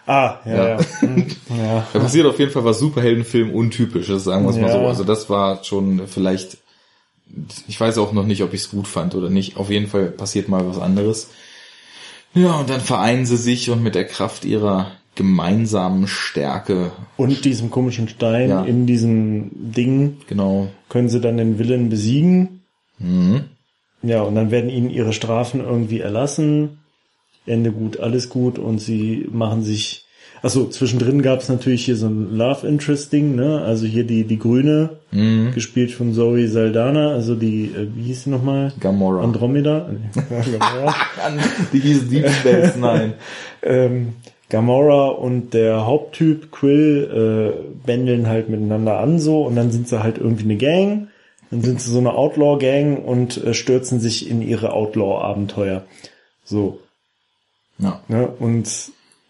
Ah, ja, Ja. ja. Hm, ja. Da passiert auf jeden Fall was Superheldenfilm untypisches, sagen wir es mal Ja. so. Also das war schon vielleicht, ich weiß auch noch nicht, ob ich es gut fand oder nicht. Auf jeden Fall passiert mal was anderes. Ja, und dann vereinen sie sich und mit der Kraft ihrer gemeinsamen Stärke, Und diesem komischen Stein Ja. in diesem Ding genau, können sie dann den Willen besiegen. mhm. Ja, und dann werden ihnen ihre Strafen irgendwie erlassen. Ende gut, alles gut und sie machen sich. Achso, zwischendrin gab es natürlich hier so ein Love Interest Ding, ne? Also hier die die Grüne, Mhm. gespielt von Zoe Saldana, also die, äh, wie hieß sie nochmal? Gamora. Andromeda? Ja, Gamora. Die hieß Deep Space Nine. ähm, Gamora und der Haupttyp Quill äh, bändeln halt miteinander an so und dann sind sie halt irgendwie eine Gang. Dann sind sie so eine Outlaw-Gang und äh, stürzen sich in ihre Outlaw-Abenteuer. So, Ja. ne? Und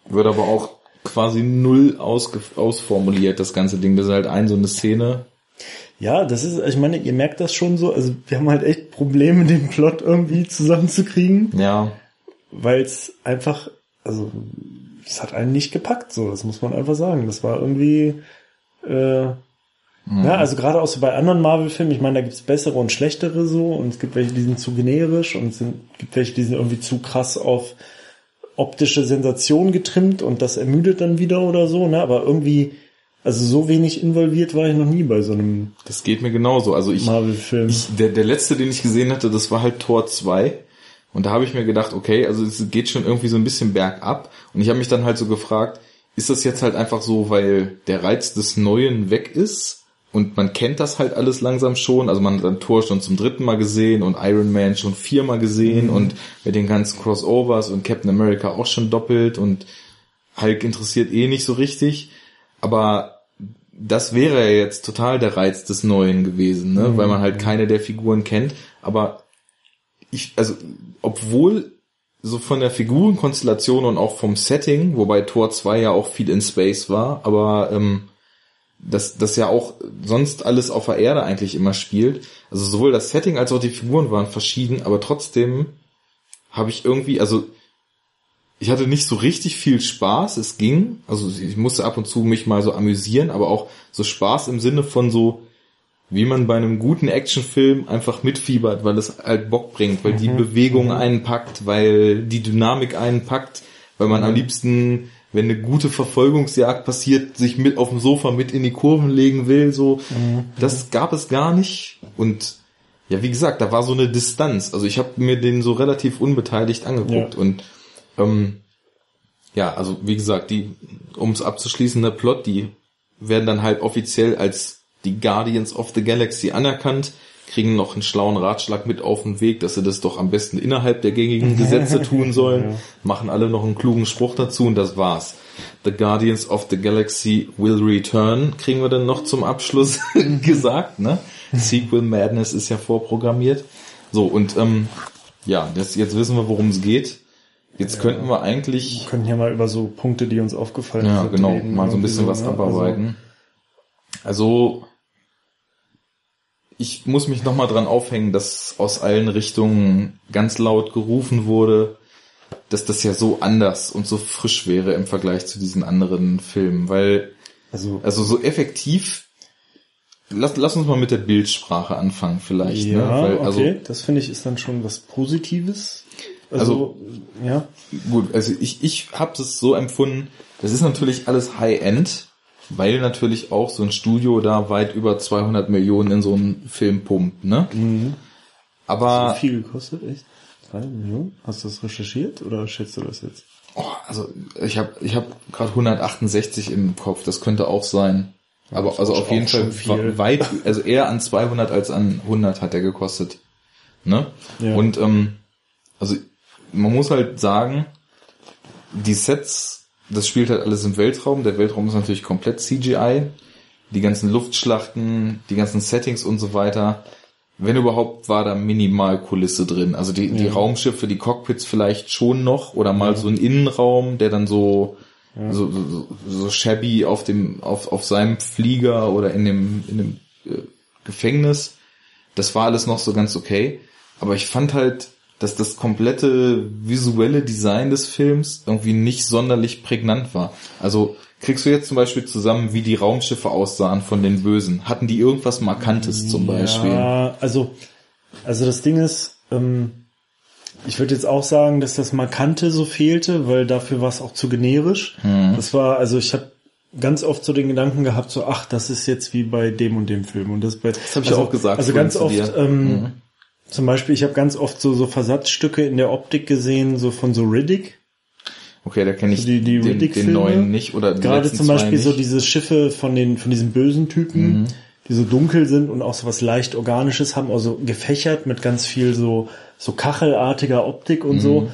Wird aber auch quasi null ausge ausformuliert, das ganze Ding. Das ist halt ein so eine Szene. ja, das ist, ich meine, ihr merkt das schon so, also wir haben halt echt Probleme, den Plot irgendwie zusammenzukriegen, Ja. weil es einfach, also es hat einen nicht gepackt, so, das muss man einfach sagen. Das war irgendwie, äh, Ja, also gerade auch so bei anderen Marvel-Filmen, ich meine, da gibt's bessere und schlechtere so und es gibt welche, die sind zu generisch und es sind, gibt welche, die sind irgendwie zu krass auf optische Sensation getrimmt und das ermüdet dann wieder oder so, ne? Aber irgendwie, also so wenig involviert war ich noch nie bei so einem Das geht mir genauso. Also ich, ich der, der letzte, den ich gesehen hatte, das war halt Tor 2. Und da habe ich mir gedacht, okay, also es geht schon irgendwie so ein bisschen bergab. Und ich habe mich dann halt so gefragt, ist das jetzt halt einfach so, weil der Reiz des Neuen weg ist? Und man kennt das halt alles langsam schon. Also man hat dann Tor schon zum dritten Mal gesehen und Iron Man schon viermal gesehen und mit den ganzen Crossovers und Captain America auch schon doppelt und Hulk interessiert eh nicht so richtig. Aber das wäre ja jetzt total der Reiz des Neuen gewesen, ne? weil man halt keine der Figuren kennt. Aber ich, also, obwohl so von der Figurenkonstellation und auch vom Setting, wobei Tor 2 ja auch viel in Space war, aber ähm, das, das ja auch sonst alles auf der Erde eigentlich immer spielt. Also sowohl das Setting als auch die Figuren waren verschieden, aber trotzdem habe ich irgendwie, also ich hatte nicht so richtig viel Spaß, es ging, also ich musste ab und zu mich mal so amüsieren, aber auch so Spaß im Sinne von so, wie man bei einem guten Actionfilm einfach mitfiebert, weil es halt Bock bringt, weil die Bewegung einen packt, weil die Dynamik einen packt, weil man am liebsten, wenn eine gute Verfolgungsjagd passiert, sich mit auf dem Sofa mit in die Kurven legen will, so. Das gab es gar nicht und ja, wie gesagt, da war so eine Distanz. Also ich habe mir den so relativ unbeteiligt angeguckt Ja. und ähm, ja, also wie gesagt, die, um es abzuschließen, der Plot, die werden dann halt offiziell als die Guardians of the Galaxy anerkannt, kriegen noch einen schlauen Ratschlag mit auf den Weg, dass sie das doch am besten innerhalb der gängigen Gesetze tun sollen, machen alle noch einen klugen Spruch dazu und das war's. The Guardians of the Galaxy will return, kriegen wir dann noch zum Abschluss gesagt, ne? Sequel Madness ist ja vorprogrammiert. So, und ähm, ja, das, jetzt wissen wir, worum es geht. Jetzt könnten wir eigentlich Wir können hier mal über so Punkte, die uns aufgefallen ja, sind. genau, reden, mal so ein bisschen was ne? abarbeiten. Also, ich muss mich nochmal dran aufhängen, dass aus allen Richtungen ganz laut gerufen wurde, dass das ja so anders und so frisch wäre im Vergleich zu diesen anderen Filmen, weil, Also, also so effektiv, lass, lass uns mal mit der Bildsprache anfangen vielleicht, ja, ne? Weil, okay, also, das finde ich ist dann schon was Positives. Also- Also, ja, Gut, also ich, ich habe es so empfunden, das ist natürlich alles High-End, weil natürlich auch so ein Studio da weit über 200 Millionen in so einen Film pumpt, ne? Aber, Wie viel gekostet, echt? Drei Millionen? Hast du das recherchiert oder schätzt du das jetzt? oh, also ich habe ich hab gerade 168 im Kopf, das könnte auch sein. Aber also auf jeden Fall viel. weit, also eher an 200 als an 100 hat er gekostet. Ne? Ja. Und ähm, also man muss halt sagen, die Sets das spielt halt alles im Weltraum. Der Weltraum ist natürlich komplett CGI. Die ganzen Luftschlachten, die ganzen Settings und so weiter. Wenn überhaupt, war da minimal Kulisse drin. Also die, die Raumschiffe, die Cockpits vielleicht schon noch oder mal so ein Innenraum, der dann so, so, so, so shabby auf dem, auf, auf seinem Flieger oder in dem, in dem äh, Gefängnis. Das war alles noch so ganz okay. Aber ich fand halt, dass das komplette visuelle Design des Films irgendwie nicht sonderlich prägnant war. Also kriegst du jetzt zum Beispiel zusammen, wie die Raumschiffe aussahen von den Bösen? Hatten die irgendwas Markantes zum Beispiel? Ja, also, also das Ding ist, ähm, ich würde jetzt auch sagen, dass das Markante so fehlte, weil dafür war es auch zu generisch. Mhm. Das war, also ich habe ganz oft so den Gedanken gehabt, so ach, das ist jetzt wie bei dem und dem Film und das bei. Das hab ich also, auch gesagt Also ganz oft. Ähm, Mhm. Zum Beispiel, ich habe ganz oft so so Versatzstücke in der Optik gesehen, so von so Riddick. Okay, da kenne ich Die- die den, den neuen nicht oder die Gerade zum Beispiel so. Mhm. diese Schiffe von den von diesen bösen Typen, die so dunkel sind und auch so was leicht organisches haben, also gefächert mit ganz viel so so kachelartiger Optik und Mhm. so.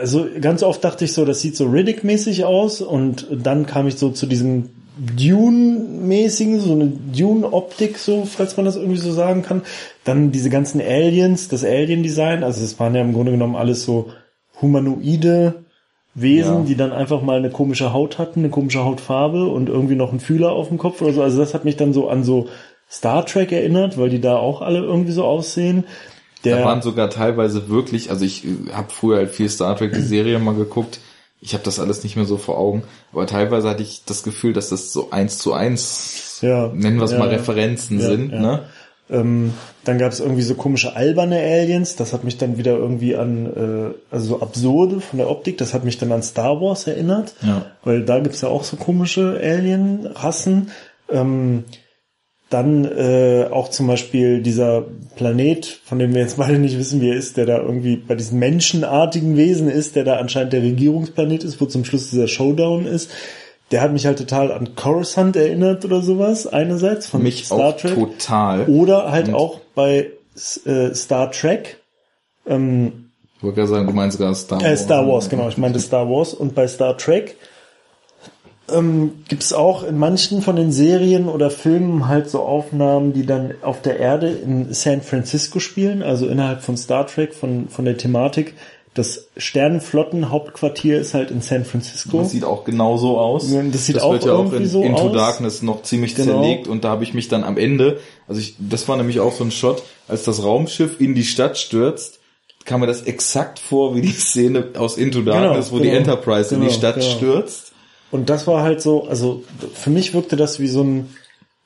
Also ganz oft dachte ich so, das sieht so Riddick-mäßig aus und dann kam ich so zu diesem Dune-mäßigen, so eine Dune-Optik, so, falls man das irgendwie so sagen kann. Dann diese ganzen Aliens, das Alien-Design, also es waren ja im Grunde genommen alles so humanoide Wesen, Ja. die dann einfach mal eine komische Haut hatten, eine komische Hautfarbe und irgendwie noch einen Fühler auf dem Kopf oder so. Also das hat mich dann so an so Star Trek erinnert, weil die da auch alle irgendwie so aussehen. Der, Da waren sogar teilweise wirklich, also ich habe früher halt viel Star Trek die Serie mal geguckt. Ich habe das alles nicht mehr so vor Augen, aber teilweise hatte ich das Gefühl, dass das so eins zu eins, Ja. nennen wir es Ja, mal. Referenzen Ja, sind, ne? Ähm, dann gab es irgendwie so komische alberne Aliens. Das hat mich dann wieder irgendwie an, äh, also so absurde von der Optik. Das hat mich dann an Star Wars erinnert. Ja. Weil da gibt's ja auch so komische Alien-Rassen. Ähm, dann äh, auch zum Beispiel dieser Planet, von dem wir jetzt beide nicht wissen, wie er ist, der da irgendwie bei diesen menschenartigen Wesen ist, der da anscheinend der Regierungsplanet ist, wo zum Schluss dieser Showdown ist. Der hat mich halt total an Coruscant erinnert oder sowas, einerseits von Mich Star auch Trek. total. Oder halt auch bei äh, Star Trek. Ähm, Ich wollte gerade sagen, du meinst sogar Star Wars. äh, Star Wars, genau, ich meinte Star Wars. Und bei Star Trek ähm, gibt es auch in manchen von den Serien oder Filmen halt so Aufnahmen, die dann auf der Erde in San Francisco spielen, also innerhalb von Star Trek, von, von der Thematik. Das Sternenflottenhauptquartier ist halt in San Francisco. Das sieht auch genauso aus. Das sieht auch wird ja auch in so Into aus. Darkness noch ziemlich Genau. zerlegt und da habe ich mich dann am Ende, also ich, das war nämlich auch so ein Shot, als das Raumschiff in die Stadt stürzt, kam mir das exakt vor wie die Szene aus Into Darkness, wo die genau. Enterprise in die Genau, Stadt genau. stürzt. Und das war halt so, also für mich wirkte das wie so ein,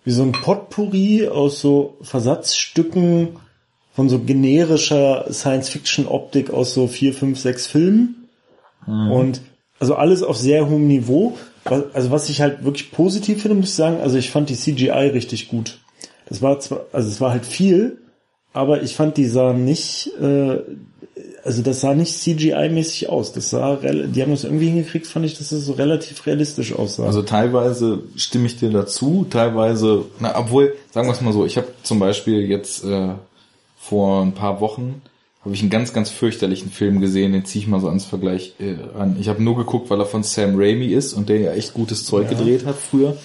wie so ein Potpourri aus so Versatzstücken von so generischer Science-Fiction-Optik aus so vier, fünf, sechs Filmen. Und also alles auf sehr hohem Niveau. Also was ich halt wirklich positiv finde, muss ich sagen, also ich fand die CGI richtig gut. Das war zwar, also es war halt viel, aber ich fand, die sahen nicht, äh, also das sah nicht CGI-mäßig aus. Das sah, die haben das irgendwie hingekriegt, fand ich, dass es so relativ realistisch aussah. Also teilweise stimme ich dir dazu, teilweise, na, obwohl, sagen wir es mal so, ich habe zum Beispiel jetzt äh, vor ein paar Wochen habe ich einen ganz, ganz fürchterlichen Film gesehen, den ziehe ich mal so ans Vergleich äh, ran. Ich habe nur geguckt, weil er von Sam Raimi ist und der ja echt gutes Zeug Ja. gedreht hat früher.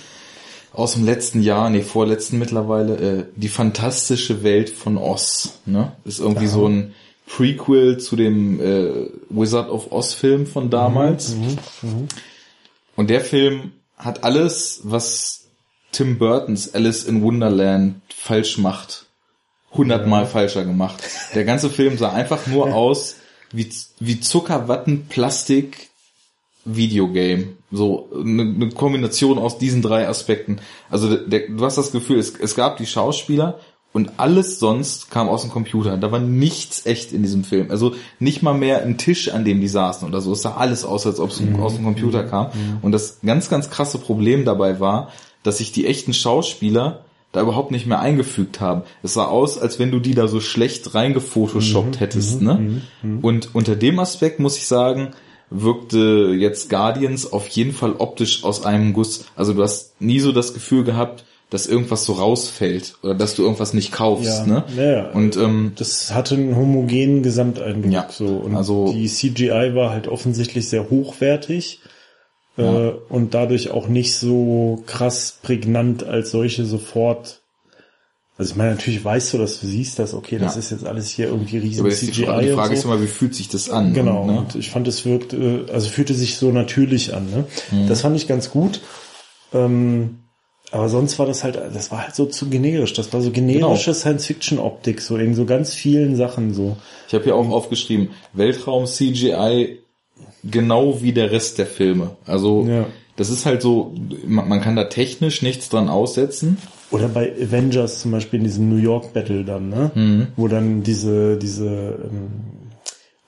Aus dem letzten Jahr, nee, vorletzten mittlerweile, äh, die fantastische Welt von Oz. Ne? Ist irgendwie so ein Prequel zu dem äh, Wizard of Oz Film von damals. Und der Film hat alles, was Tim Burtons Alice in Wonderland falsch macht, hundertmal falscher gemacht. Der ganze Film sah einfach nur aus wie, wie Zuckerwatten, Plastik, Videogame. So eine, eine Kombination aus diesen drei Aspekten. Also der, du hast das Gefühl, es, es gab die Schauspieler und alles sonst kam aus dem Computer. Da war nichts echt in diesem Film. Also nicht mal mehr ein Tisch, an dem die saßen oder so. Es sah alles aus, als ob es aus dem Computer kam. Und das ganz, ganz krasse Problem dabei war, dass sich die echten Schauspieler da überhaupt nicht mehr eingefügt haben. Es sah aus, als wenn du die da so schlecht reingefotoshoppt hättest. Ne? Und unter dem Aspekt muss ich sagen, wirkte jetzt Guardians auf jeden Fall optisch aus einem Guss. Also du hast nie so das Gefühl gehabt, dass irgendwas so rausfällt oder dass du irgendwas nicht kaufst. Ja, Ne? ja. Und ähm, das hatte einen homogenen Gesamteindruck. Ja, so. Und also- die CGI war halt offensichtlich sehr hochwertig. äh, und dadurch auch nicht so krass prägnant als solche sofort. Also ich meine, natürlich weißt du, dass du siehst, dass okay, das ist jetzt alles hier irgendwie riesen Aber jetzt die, CGI Frage- die Frage ist immer, wie fühlt sich das an? Genau, Und, ne? und ich fand, es wirkt, äh, also fühlte sich so natürlich an. Ne? Mhm. Das fand ich ganz gut. Ähm, aber sonst war das halt, das war halt so zu generisch. Das war so generische Genau. Science-Fiction-Optik, so in so ganz vielen Sachen so. Ich habe hier auch aufgeschrieben, Weltraum CGI genau wie der Rest der Filme. Also Ja. das ist halt so, man, man kann da technisch nichts dran aussetzen. Oder bei Avengers zum Beispiel in diesem New York Battle dann, ne? Mhm. Wo dann diese, diese, ähm,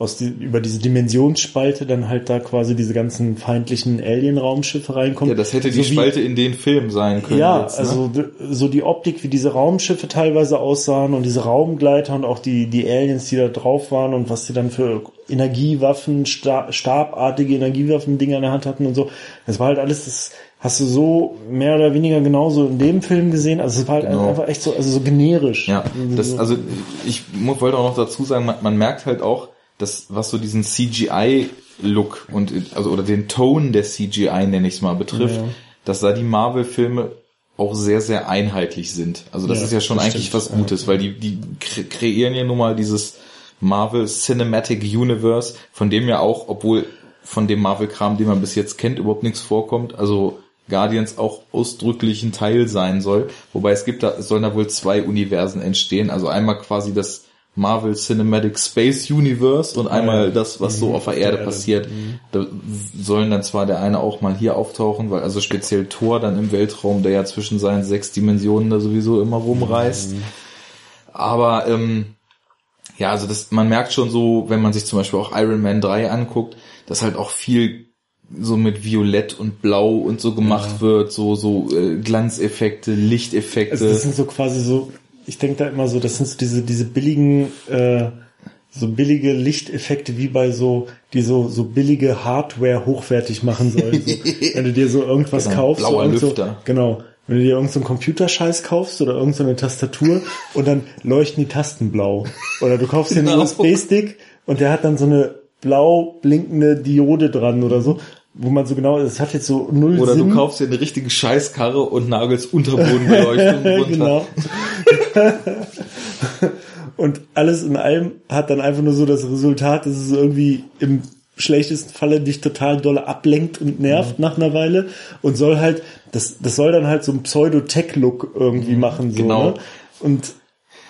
aus die, über diese Dimensionsspalte dann halt da quasi diese ganzen feindlichen Alien-Raumschiffe reinkommen. Ja, das hätte die So wie- Spalte in den Film sein können. Ja, jetzt, ne? also so die Optik, wie diese Raumschiffe teilweise aussahen und diese Raumgleiter und auch die, die Aliens, die da drauf waren und was die dann für Energiewaffen, sta stabartige Energiewaffen-Dinger in der Hand hatten und so. Das war halt alles, das hast du so mehr oder weniger genauso in dem Film gesehen. Also es war halt Genau. einfach echt so, also so generisch. Ja, das, also ich wollte auch noch dazu sagen, man, man merkt halt auch, dass was so diesen CGI-Look und also oder den Tone der CGI, nenne ich es mal, betrifft, Ja. dass da die Marvel-Filme auch sehr, sehr einheitlich sind. Also das Ja, ist ja schon das eigentlich stimmt, was Gutes, weil die, die kre kreieren ja nun mal dieses Marvel Cinematic Universe, von dem ja auch, obwohl von dem Marvel-Kram, den man bis jetzt kennt, überhaupt nichts vorkommt. Also Guardians auch ausdrücklich ein Teil sein soll. Wobei es gibt da, es sollen da wohl zwei Universen entstehen. Also einmal quasi das Marvel Cinematic Space Universe und einmal das, was so auf der Erde passiert. Da sollen dann zwar der eine auch mal hier auftauchen, weil also speziell Thor dann im Weltraum, der ja zwischen seinen sechs Dimensionen da sowieso immer rumreist. Aber ähm, ja, also das, man merkt schon so, wenn man sich zum Beispiel auch Iron Man 3 anguckt, dass halt auch viel so mit Violett und Blau und so gemacht wird, so so äh, Glanzeffekte, Lichteffekte. Also das sind so quasi so, ich denke da immer so, das sind so diese, diese billigen, äh, so billige Lichteffekte wie bei so, die so, so billige Hardware hochwertig machen sollen. So, wenn du dir so irgendwas Genau, kaufst. blauer so, Lüfter. Genau. Wenn du dir irgendeinen so Computerscheiß kaufst oder irgendeine so Tastatur und dann leuchten die Tasten blau. Oder du kaufst dir einen Genau. USB-Stick und der hat dann so eine blau blinkende Diode dran oder so, wo man so genau, das hat jetzt so null Oder Sinn. du kaufst dir eine richtige Scheißkarre und nagelst Unterbodenbeleuchtung runter. genau. Und alles in allem hat dann einfach nur so das Resultat, dass es irgendwie im schlechtesten Falle dich total dolle ablenkt und nervt nach einer Weile und soll halt, das, das soll dann halt so ein Pseudo-Tech-Look irgendwie machen, so, genau. ne? Und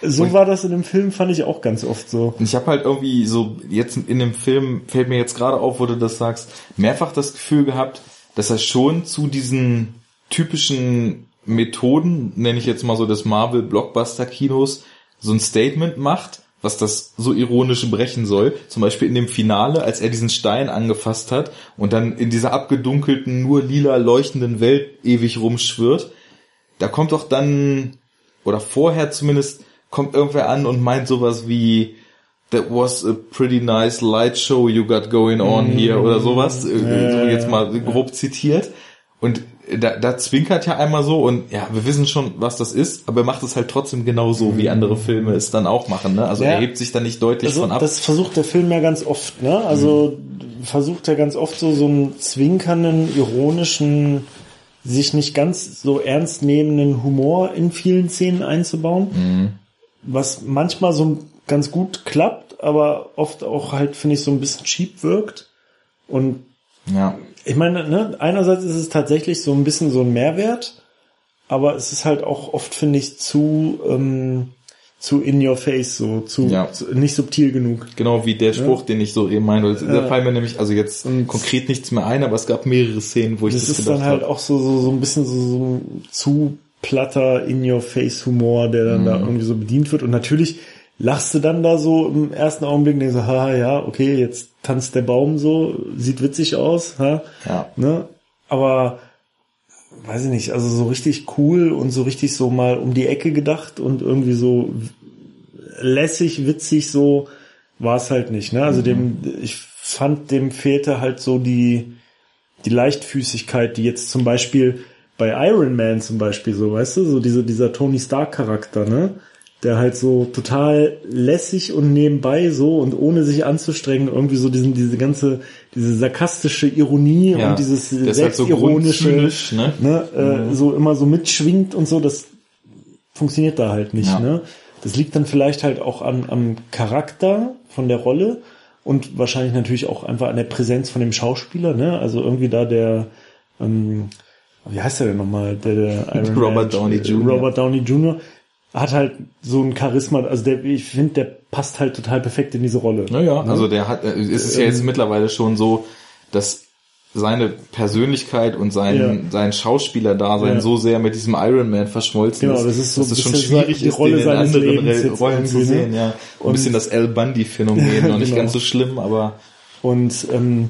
so war das in dem Film, fand ich auch ganz oft so. Ich habe halt irgendwie so, jetzt in dem Film, fällt mir jetzt gerade auf, wo du das sagst, mehrfach das Gefühl gehabt, dass er schon zu diesen typischen Methoden, nenne ich jetzt mal so des Marvel-Blockbuster-Kinos, so ein Statement macht, was das so ironisch brechen soll. Zum Beispiel in dem Finale, als er diesen Stein angefasst hat und dann in dieser abgedunkelten, nur lila leuchtenden Welt ewig rumschwirrt. Da kommt doch dann, oder vorher zumindest, kommt irgendwer an und meint sowas wie, that was a pretty nice light show you got going on here oder sowas, äh, so jetzt mal grob zitiert. Und da, da zwinkert ja einmal so und ja, wir wissen schon, was das ist, aber er macht es halt trotzdem genauso, wie andere Filme es dann auch machen. Ne? Also Ja. er hebt sich da nicht deutlich Also, von ab. das versucht der Film ja ganz oft, ne? Also versucht er ganz oft so so einen zwinkernden, ironischen, sich nicht ganz so ernst nehmenden Humor in vielen Szenen einzubauen, was manchmal so ganz gut klappt, aber oft auch halt finde ich so ein bisschen cheap wirkt. Und ja. ich meine, ne, einerseits ist es tatsächlich so ein bisschen so ein Mehrwert, aber es ist halt auch oft, finde ich, zu, ähm, zu in your face, so, zu, Ja. zu nicht subtil genug. Genau wie der Spruch, den ich so eben meine. Da Ja. fallen mir nämlich, also jetzt Und- konkret nichts mehr ein, aber es gab mehrere Szenen, wo ich Das das, ist dann halt habe. auch so, so, so ein bisschen so, so zu platter in your face Humor, der dann Mhm. da irgendwie so bedient wird. Und natürlich lachst du dann da so im ersten Augenblick und denkst so, haha, ja, okay, jetzt tanzt der Baum so, sieht witzig aus, ha? Ja. Ne? Aber weiß ich nicht, also so richtig cool und so richtig so mal um die Ecke gedacht und irgendwie so lässig, witzig so war es halt nicht. Ne? Also dem, ich fand, dem fehlte halt so die, die Leichtfüßigkeit, die jetzt zum Beispiel bei Iron Man zum Beispiel so, weißt du, so diese, dieser Tony Stark Charakter, ne? der halt so total lässig und nebenbei so und ohne sich anzustrengen irgendwie so diesen diese ganze diese sarkastische Ironie Ja, und dieses ist halt so selbstironische ne? ne, äh, so immer so mitschwingt und so, das funktioniert da halt nicht. Ja. Ne? Das liegt dann vielleicht halt auch an, am Charakter von der Rolle und wahrscheinlich natürlich auch einfach an der Präsenz von dem Schauspieler. Ne? Also irgendwie da der, ähm, wie heißt der denn nochmal? Der, der Iron Robert Downey äh, Jr.. Robert Downey Jr. hat halt so ein Charisma, also der, ich finde, der passt halt total perfekt in diese Rolle. Naja, also der hat, äh, es ist ja Ähm. jetzt mittlerweile schon so, dass seine Persönlichkeit und sein, Ja. sein Schauspielerdasein Ja. so sehr mit diesem Iron Man verschmolzen Genau, das ist so dass ein es schon schwierig die ist, Rolle den in anderen Lebens Rollen zu ne? sehen, ja. Ein Und- bisschen das Al Bundy-Phänomen, noch nicht Genau. ganz so schlimm, aber Und ähm,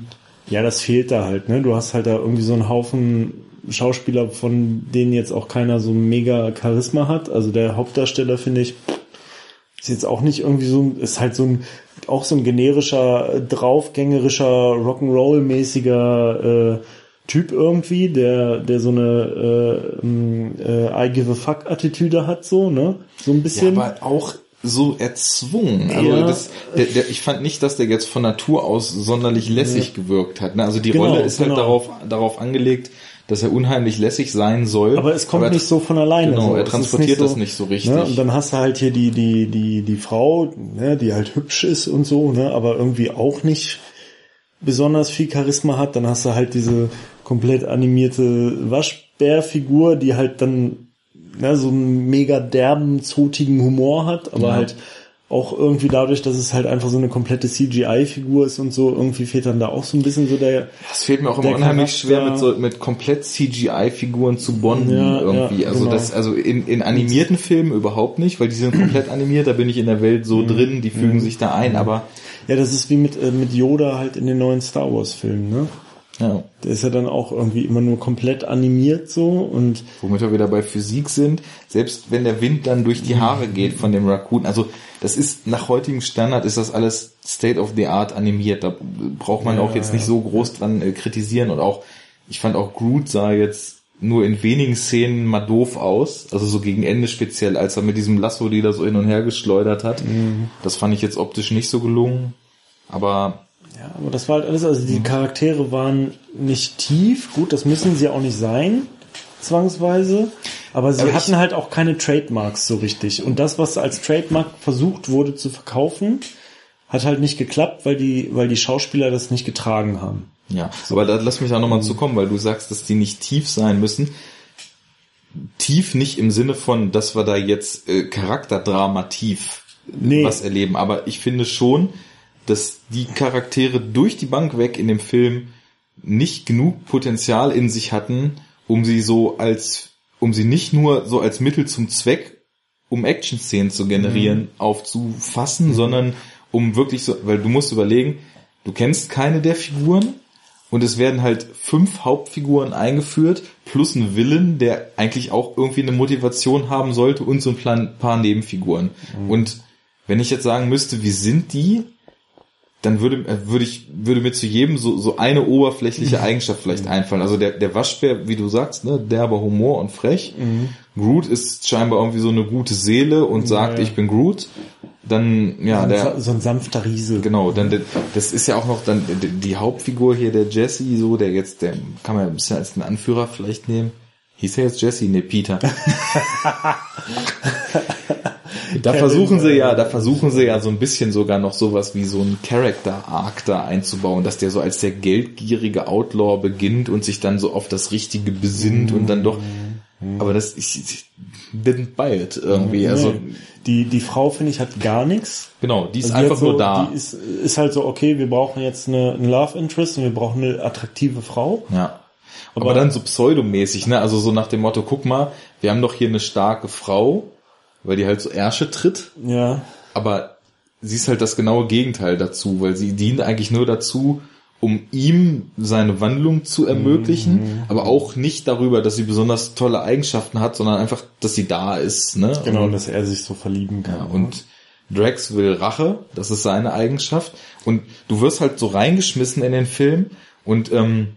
ja, das fehlt da halt. Ne? Du hast halt da irgendwie so einen Haufen Schauspieler, von denen jetzt auch keiner so mega Charisma hat. Also der Hauptdarsteller, finde ich, ist jetzt auch nicht irgendwie so, ist halt so ein, auch so ein generischer, draufgängerischer, Rock'n'Roll-mäßiger äh, Typ irgendwie, der, der so eine äh, ähm, äh, I give a fuck Attitüde hat, so, ne? So ein ja, bisschen. aber auch so erzwungen. Also Ja. das, der, der, ich fand nicht, dass der jetzt von Natur aus sonderlich lässig gewirkt hat. Ne? Also die Genau, Rolle ist genau. halt darauf, darauf angelegt, dass er unheimlich lässig sein soll. Aber es kommt nicht so von alleine. Genau, so. er Es ist transportiert das nicht so richtig. Ne? Und dann hast du halt hier die, die, die, die Frau, ne, die halt hübsch ist und so, ne, aber irgendwie auch nicht besonders viel Charisma hat. Dann hast du halt diese komplett animierte Waschbärfigur, die halt dann ne, so einen mega derben, zotigen Humor hat, aber Ja. halt auch irgendwie dadurch, dass es halt einfach so eine komplette CGI-Figur ist und so, irgendwie fehlt dann da auch so ein bisschen so der, Das fehlt mir auch immer unheimlich schwer, mit so mit komplett CGI-Figuren zu bonden Ja, irgendwie. ja, also genau. das, also in, in animierten Filmen überhaupt nicht, weil die sind komplett animiert, da bin ich in der Welt Mhm. so drin, die fügen sich da ein, aber ja, das ist wie mit, äh, mit Yoda halt in den neuen Star Wars-Filmen, ne? Ja. Der ist ja dann auch irgendwie immer nur komplett animiert so und Womit wir wieder bei Physik sind, selbst wenn der Wind dann durch die Haare geht von dem Raccoon, also das ist nach heutigem Standard ist das alles State of the Art animiert, da braucht man Ja, auch jetzt ja. nicht so groß dran äh, kritisieren und auch, ich fand auch Groot sah jetzt nur in wenigen Szenen mal doof aus, also so gegen Ende speziell, als er mit diesem Lasso die da so hin und her geschleudert hat. Mhm. Das fand ich jetzt optisch nicht so gelungen, aber ja, aber das war halt alles, also die Charaktere waren nicht tief, gut, das müssen sie auch nicht sein, zwangsweise, aber sie Aber hatten halt auch keine Trademarks so richtig und das, was als Trademark versucht wurde zu verkaufen, hat halt nicht geklappt, weil die, weil die Schauspieler das nicht getragen haben. Ja, aber da lass mich da nochmal zu kommen, weil du sagst, dass die nicht tief sein müssen. Tief nicht im Sinne von, dass wir da jetzt äh, Charakterdrama tief Nee. was erleben, aber ich finde schon, dass die Charaktere durch die Bank weg in dem Film nicht genug Potenzial in sich hatten, um sie so als, um sie nicht nur so als Mittel zum Zweck, um Action-Szenen zu generieren, aufzufassen, sondern um wirklich so, weil du musst überlegen, du kennst keine der Figuren und es werden halt fünf Hauptfiguren eingeführt, plus ein Villain, der eigentlich auch irgendwie eine Motivation haben sollte und so ein paar Nebenfiguren. Und wenn ich jetzt sagen müsste, wie sind die, dann würde, äh, würde ich, würde mir zu jedem so, so eine oberflächliche Eigenschaft vielleicht einfallen. Also der, der Waschbär, wie du sagst, ne, derber Humor und frech. Groot ist scheinbar irgendwie so eine gute Seele und sagt, ja. ich bin Groot. Dann, ja, der, so ein sanfter Riese. Genau, dann der- das ist ja auch noch dann die- die Hauptfigur hier, der Jesse, so der jetzt, der kann man ja ein bisschen als einen Anführer vielleicht nehmen. Hieß er jetzt Jesse? Nee, Peter. da Kevin, versuchen sie äh, ja, da versuchen sie ja so ein bisschen sogar noch sowas wie so ein Character Arc da einzubauen, dass der so als der geldgierige Outlaw beginnt und sich dann so auf das Richtige besinnt und dann doch, aber das ich, didn't buy it irgendwie, also Nee. die, die Frau, finde ich, hat gar nichts. genau, die ist Also die einfach so, nur da. Die ist, ist halt so, okay, wir brauchen jetzt eine, eine Love Interest und wir brauchen eine attraktive Frau. Ja. Aber, Aber- dann so pseudomäßig, ne? Also so nach dem Motto, guck mal, wir haben doch hier eine starke Frau, weil die halt so Ärsche tritt, Ja. aber sie ist halt das genaue Gegenteil dazu, weil sie dient eigentlich nur dazu, um ihm seine Wandlung zu ermöglichen, Mhm. aber auch nicht darüber, dass sie besonders tolle Eigenschaften hat, sondern einfach, dass sie da ist, ne? Genau, Und- dass er sich so verlieben kann. ja, und Drax will Rache, das ist seine Eigenschaft. Und du wirst halt so reingeschmissen in den Film und ähm,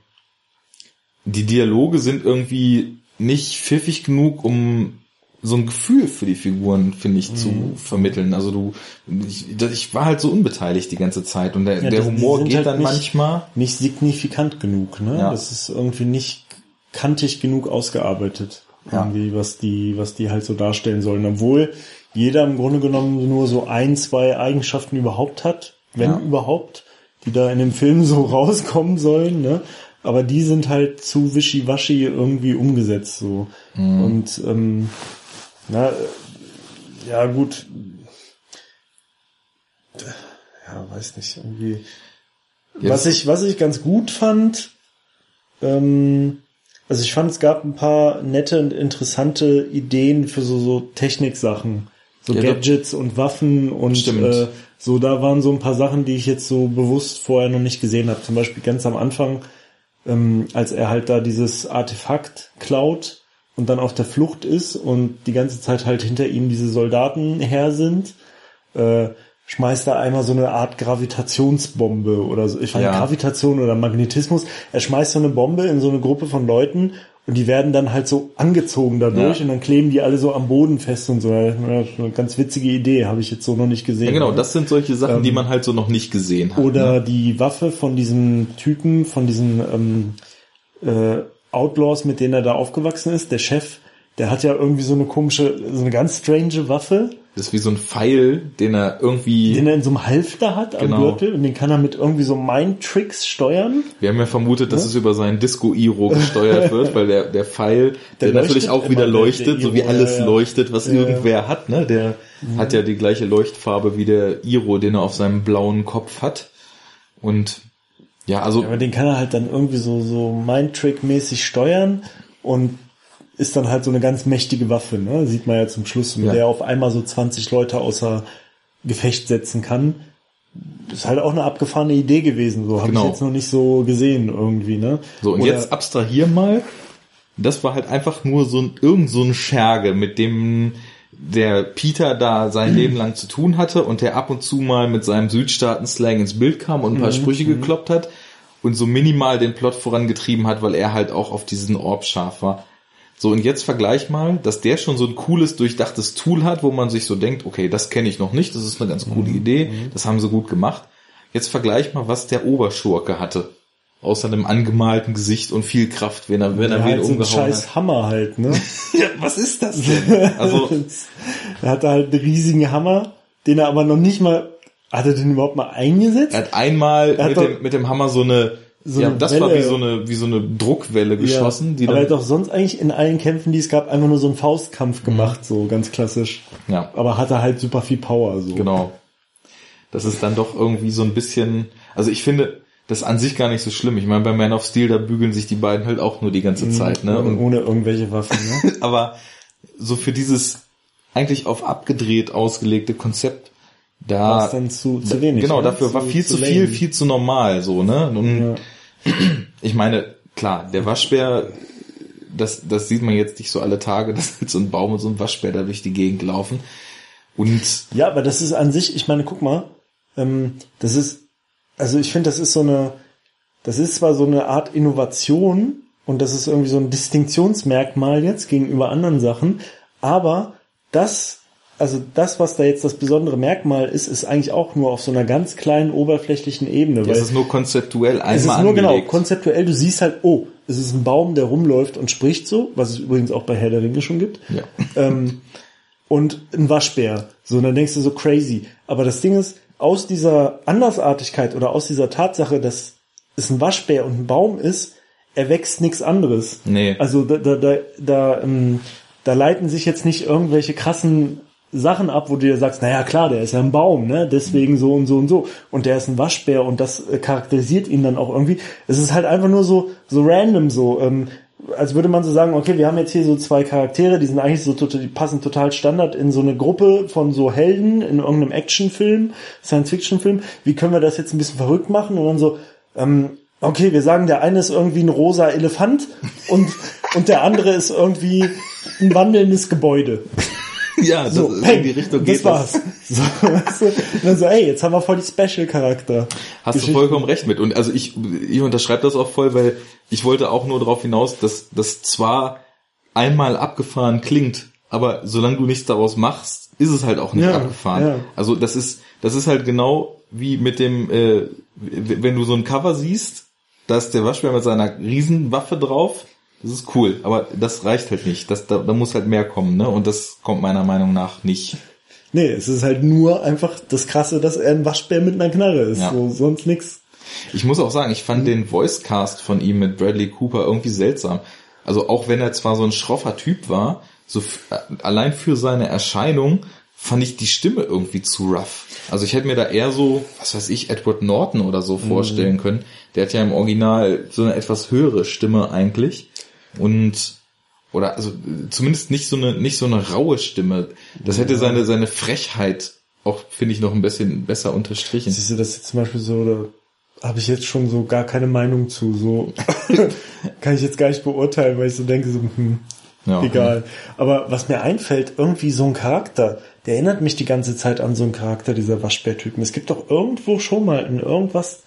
die Dialoge sind irgendwie nicht pfiffig genug, um so ein Gefühl für die Figuren, finde ich, zu Mhm. vermitteln. Also du, ich, ich war halt so unbeteiligt die ganze Zeit und der, Ja, der Humor geht halt dann nicht- manchmal. Nicht signifikant genug, ne? Ja. Das ist irgendwie nicht kantig genug ausgearbeitet. Ja. Irgendwie, was die, was die halt so darstellen sollen. Obwohl jeder im Grunde genommen nur so ein, zwei Eigenschaften überhaupt hat, wenn Ja. überhaupt, die da in dem Film so rauskommen sollen, ne? Aber die sind halt zu wischiwaschi irgendwie umgesetzt, so. Mhm. Und, ähm, na, äh, ja, gut. Ja, weiß nicht, irgendwie. Ja, was ich, was ich ganz gut fand, ähm, also ich fand, es gab ein paar nette und interessante Ideen für so, so Techniksachen. So Ja, Gadgets und Waffen und Stimmt. äh, so, da waren so ein paar Sachen, die ich jetzt so bewusst vorher noch nicht gesehen habe. Zum Beispiel ganz am Anfang, ähm, als er halt da dieses Artefakt klaut und dann auf der Flucht ist und die ganze Zeit halt hinter ihm diese Soldaten her sind, äh, schmeißt er einmal so eine Art Gravitationsbombe oder so. Ich fand Ja. Gravitation oder Magnetismus. Er schmeißt so eine Bombe in so eine Gruppe von Leuten und die werden dann halt so angezogen dadurch Ja. und dann kleben die alle so am Boden fest und so. Ja, eine ganz witzige Idee, habe ich jetzt so noch nicht gesehen. Ja, genau, das sind solche Sachen, Ähm, die man halt so noch nicht gesehen hat. Oder ne? die Waffe von diesem Typen, von diesen ähm, äh, Outlaws, mit denen er da aufgewachsen ist, der Chef, der hat ja irgendwie so eine komische, so eine ganz strange Waffe, Das ist wie so ein Pfeil, den er irgendwie. den er in so einem Halfter hat am Genau. Gürtel und den kann er mit irgendwie so Mind-Tricks steuern. Wir haben ja vermutet, dass es über seinen Disco-Iro gesteuert wird, weil der, der Pfeil, der, Der natürlich auch wieder leuchtet, so wie alles ja, ja. leuchtet, was Ja, ja. irgendwer hat, ne? Der hat ja die gleiche Leuchtfarbe wie der Iro, den er auf seinem blauen Kopf hat. Und ja, also Aber den kann er halt dann irgendwie so, so Mind-Trick-mäßig steuern und ist dann halt so eine ganz mächtige Waffe, ne? Sieht man ja zum Schluss, mit Ja. der er auf einmal so 20 Leute außer Gefecht setzen kann. ist halt auch eine abgefahrene Idee gewesen, so habe Genau. ich jetzt noch nicht so gesehen irgendwie, ne? So, und Oder- jetzt abstrahier mal. Das war halt einfach nur so ein, irgend so ein Scherge, mit dem der Peter da sein Leben lang zu tun hatte und der ab und zu mal mit seinem Südstaaten-Slang ins Bild kam und ein paar Sprüche gekloppt hat und so minimal den Plot vorangetrieben hat, weil er halt auch auf diesen Orb scharf war. So, und jetzt vergleich mal, dass der schon so ein cooles, durchdachtes Tool hat, wo man sich so denkt, okay, das kenne ich noch nicht, das ist eine ganz coole Idee, das haben sie gut gemacht. Jetzt vergleich mal, was der Oberschurke hatte. Außer einem angemalten Gesicht und viel Kraft, wenn er, wenn er ja, wen halt so ein umgehauen scheiß Hammer halt, ne? hat. Ja, was ist das denn? Also, er hatte halt einen riesigen Hammer, den er aber noch nicht mal, hat er den überhaupt mal eingesetzt? er hat einmal hat mit, dem, mit dem Hammer so eine, So ja, das war Welle. wie so eine, wie so eine Druckwelle geschossen, die aber er dann, hat doch sonst eigentlich in allen Kämpfen, die es gab, einfach nur so einen Faustkampf gemacht, so ganz klassisch. ja, Aber hatte halt super viel Power, so. Genau. Das ist dann doch irgendwie so ein bisschen, also ich finde, das ist an sich gar nicht so schlimm. Ich meine, bei Man of Steel, da bügeln sich die beiden halt auch nur die ganze Zeit, ne? Und ohne irgendwelche Waffen, ne? aber so für dieses eigentlich auf abgedreht ausgelegte Konzept, da, War es dann zu, zu wenig. genau, ne? dafür war viel zu, viel, lame. viel zu normal, so, ne? Und Ja. ich meine, klar, der Waschbär, das, das sieht man jetzt nicht so alle Tage, dass jetzt so ein Baum und so ein Waschbär da durch die Gegend laufen. Und Ja, aber das ist an sich, ich meine, guck mal, ähm, das ist, also ich finde, das ist so eine, das ist zwar so eine Art Innovation und das ist irgendwie so ein Distinktionsmerkmal jetzt gegenüber anderen Sachen, aber das, also das, was da jetzt das besondere Merkmal ist, ist eigentlich auch nur auf so einer ganz kleinen oberflächlichen Ebene. es weil ist nur konzeptuell einmal es ist nur genau angelegt. konzeptuell, du siehst halt, oh, es ist ein Baum, der rumläuft und spricht so, was es übrigens auch bei Herr der Ringe schon gibt. Ja. Ähm, und ein Waschbär. So, und dann denkst du so crazy. Aber das Ding ist, aus dieser Andersartigkeit oder aus dieser Tatsache, dass es ein Waschbär und ein Baum ist, erwächst nichts anderes. Nee. Also da, da, da, da, ähm, da leiten sich jetzt nicht irgendwelche krassen Sachen ab, wo du dir sagst, naja klar, der ist ja ein Baum, ne? Deswegen so und so und so. Und der ist ein Waschbär und das äh, charakterisiert ihn dann auch irgendwie. Es ist halt einfach nur so, so random so. Ähm, als würde man so sagen, okay, wir haben jetzt hier so zwei Charaktere, die sind eigentlich so total, die passen total Standard in so eine Gruppe von so Helden in irgendeinem Actionfilm, Science-Fiction-Film. Wie können wir das jetzt ein bisschen verrückt machen? Und dann so, ähm, okay, wir sagen, der eine ist irgendwie ein rosa Elefant und, und der andere ist irgendwie ein wandelndes Gebäude. Ja, das, So, in die Richtung das geht war's. das. So, weißt du? Und dann so, ey, jetzt haben wir voll die Special-Charakter. Hast du vollkommen recht mit. Und also ich, ich unterschreibe das auch voll, weil ich wollte auch nur darauf hinaus, dass das zwar einmal abgefahren klingt, aber solange du nichts daraus machst, ist es halt auch nicht Ja, abgefahren. ja. Also das ist, das ist halt genau wie mit dem, äh, wenn du so ein Cover siehst, da ist der Waschbär mit seiner Riesenwaffe drauf. Das ist cool, aber das reicht halt nicht. Das, da, da muss halt mehr kommen, ne? Und das kommt meiner Meinung nach nicht. Nee, es ist halt nur einfach das Krasse, dass er ein Waschbär mit einer Knarre ist. Ja. So, sonst nix. Ich muss auch sagen, ich fand den Voicecast von ihm mit Bradley Cooper irgendwie seltsam. Also auch wenn er zwar so ein schroffer Typ war, so äh, allein für seine Erscheinung fand ich die Stimme irgendwie zu rough. Also ich hätte mir da eher so, was weiß ich, Edward Norton oder so vorstellen können. Der hat ja im Original so eine etwas höhere Stimme eigentlich und oder also zumindest nicht so eine nicht so eine raue Stimme. Das hätte seine seine Frechheit auch finde ich noch ein bisschen besser unterstrichen. Siehst du das jetzt zum Beispiel so, da habe ich jetzt schon so gar keine Meinung zu. So kann ich jetzt gar nicht beurteilen, weil ich so denke, so, hm, Ja, egal. Aber was mir einfällt, irgendwie so ein Charakter, der erinnert mich die ganze Zeit an so einen Charakter dieser Waschbärtypen. Es gibt doch irgendwo schon mal in irgendwas,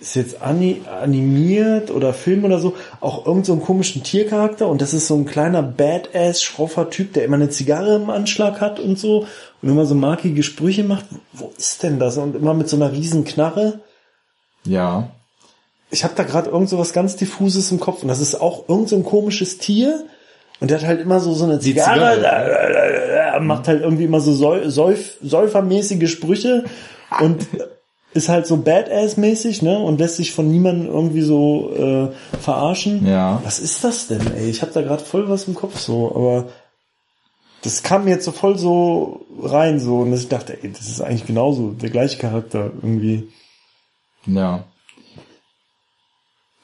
ist jetzt ani animiert oder Film oder so, auch irgend so einen komischen Tiercharakter und das ist so ein kleiner Badass, schroffer Typ, der immer eine Zigarre im Anschlag hat und so und immer so markige Sprüche macht. Wo ist denn das? Und immer mit so einer riesen Knarre. Ja. Ich habe da gerade irgend so was ganz diffuses im Kopf und das ist auch irgend so ein komisches Tier und der hat halt immer so so eine Zigarre, Zigarre. macht halt irgendwie immer so Säu Säuf säufermäßige Sprüche und ist halt so Badass-mäßig, ne? Und lässt sich von niemandem irgendwie so äh, verarschen. Ja. Was ist das denn, ey? Ich habe da gerade voll was im Kopf so, aber das kam mir jetzt so voll so rein so und dass ich dachte, ey, das ist eigentlich genauso der gleiche Charakter irgendwie. Ja.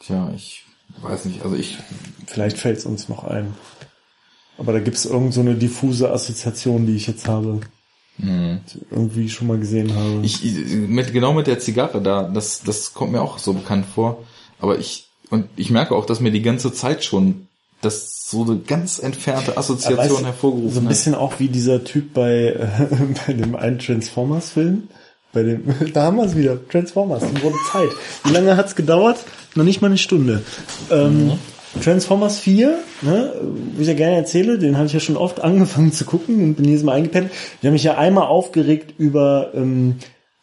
Tja, ich weiß nicht, also ich, Vielleicht fällt es uns noch ein. Aber da gibt's irgend so eine diffuse Assoziation, die ich jetzt habe. Irgendwie schon mal gesehen habe. ich, mit, genau mit der Zigarre da, das, das kommt mir auch so bekannt vor. Aber ich, und ich merke auch, dass mir die ganze Zeit schon das so eine ganz entfernte Assoziation Weißt hervorgerufen So ein hat. bisschen auch wie dieser Typ bei, äh, bei dem einen Transformers-Film. Bei dem, da haben wir es wieder. Transformers, die wurde Zeit. Wie lange hat's gedauert? Noch nicht mal eine Stunde. Ähm, Transformers 4, ne, wie ich ja gerne erzähle, den habe ich ja schon oft angefangen zu gucken und bin jedes Mal eingepennt. Ich habe mich ja einmal aufgeregt über, ähm,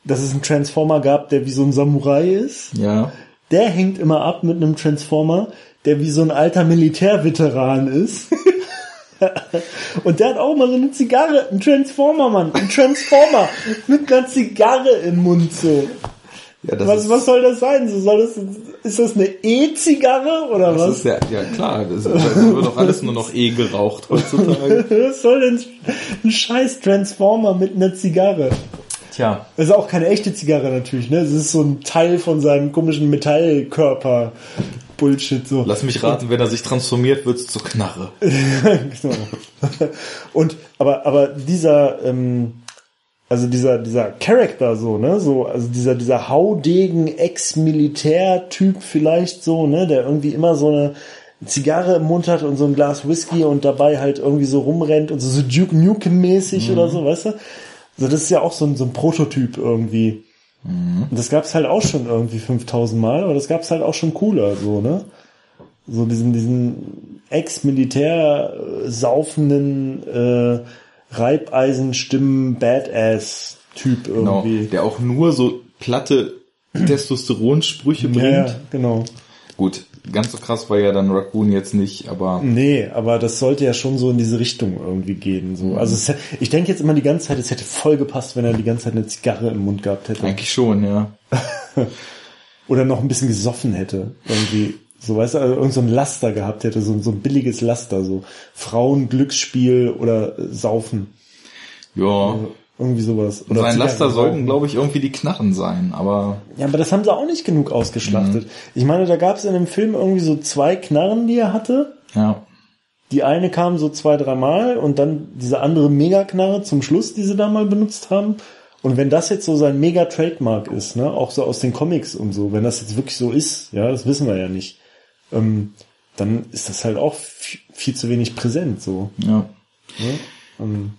dass es einen Transformer gab, der wie so ein Samurai ist. Ja. Der hängt immer ab mit einem Transformer, der wie so ein alter Militärveteran ist. Und der hat auch mal so eine Zigarre, ein Transformer, Mann, ein Transformer mit einer Zigarre im Mund so. Ja, das Was, ist, was soll das sein? So soll das, ist das eine E-Zigarre oder das was? ist ja, ja klar, das, das wird doch alles nur noch eh geraucht heutzutage. Was soll denn ein scheiß Transformer mit einer Zigarre? Tja. Das ist auch keine echte Zigarre natürlich, ne? Das ist so ein Teil von seinem komischen Metallkörper. Bullshit so. Lass mich raten, wenn er sich transformiert, wird's zur Knarre. Genau. Und aber aber dieser ähm, also dieser dieser Charakter so ne? So also dieser dieser Haudegen Ex-Militär-Typ vielleicht so ne? Der irgendwie immer so eine Zigarre im Mund hat und so ein Glas Whisky und dabei halt irgendwie so rumrennt und so, so Duke Nukem mäßig oder so weißt du? Also das ist ja auch so ein so ein Prototyp irgendwie. Und das gab's halt auch schon irgendwie 5000 Mal aber das gab's halt auch schon cooler so ne? So diesen, diesen Ex-Militär äh, saufenden äh, Reibeisenstimmen Badass-Typ Genau. irgendwie. Der auch nur so platte Testosteronsprüche bringt. Ja, ja, genau. Gut, ganz so krass war ja dann Raccoon jetzt nicht, aber Nee, aber das sollte ja schon so in diese Richtung irgendwie gehen. So. Also es, ich denke jetzt immer die ganze Zeit, es hätte voll gepasst, wenn er die ganze Zeit eine Zigarre im Mund gehabt hätte. eigentlich schon, ja. Oder noch ein bisschen gesoffen hätte. Irgendwie. So, weißt du, also irgend so ein Laster gehabt hätte, so, so ein billiges Laster, so Frauen, Glücksspiel oder äh, Saufen. Ja. Irgendwie sowas. Oder Sein Laster sollten, glaube ich, irgendwie die Knarren sein, aber Ja, aber das haben sie auch nicht genug ausgeschlachtet. Ich meine, da gab es in dem Film irgendwie so zwei Knarren, die er hatte. ja. Die eine kam so zwei, dreimal und dann diese andere Megaknarre zum Schluss, die sie da mal benutzt haben. Und wenn das jetzt so sein Mega-Trademark ist, ne, auch so aus den Comics und so, wenn das jetzt wirklich so ist, ja, das wissen wir ja nicht, ähm, dann ist das halt auch viel, zu wenig präsent, so. Ja. Ne? Ähm,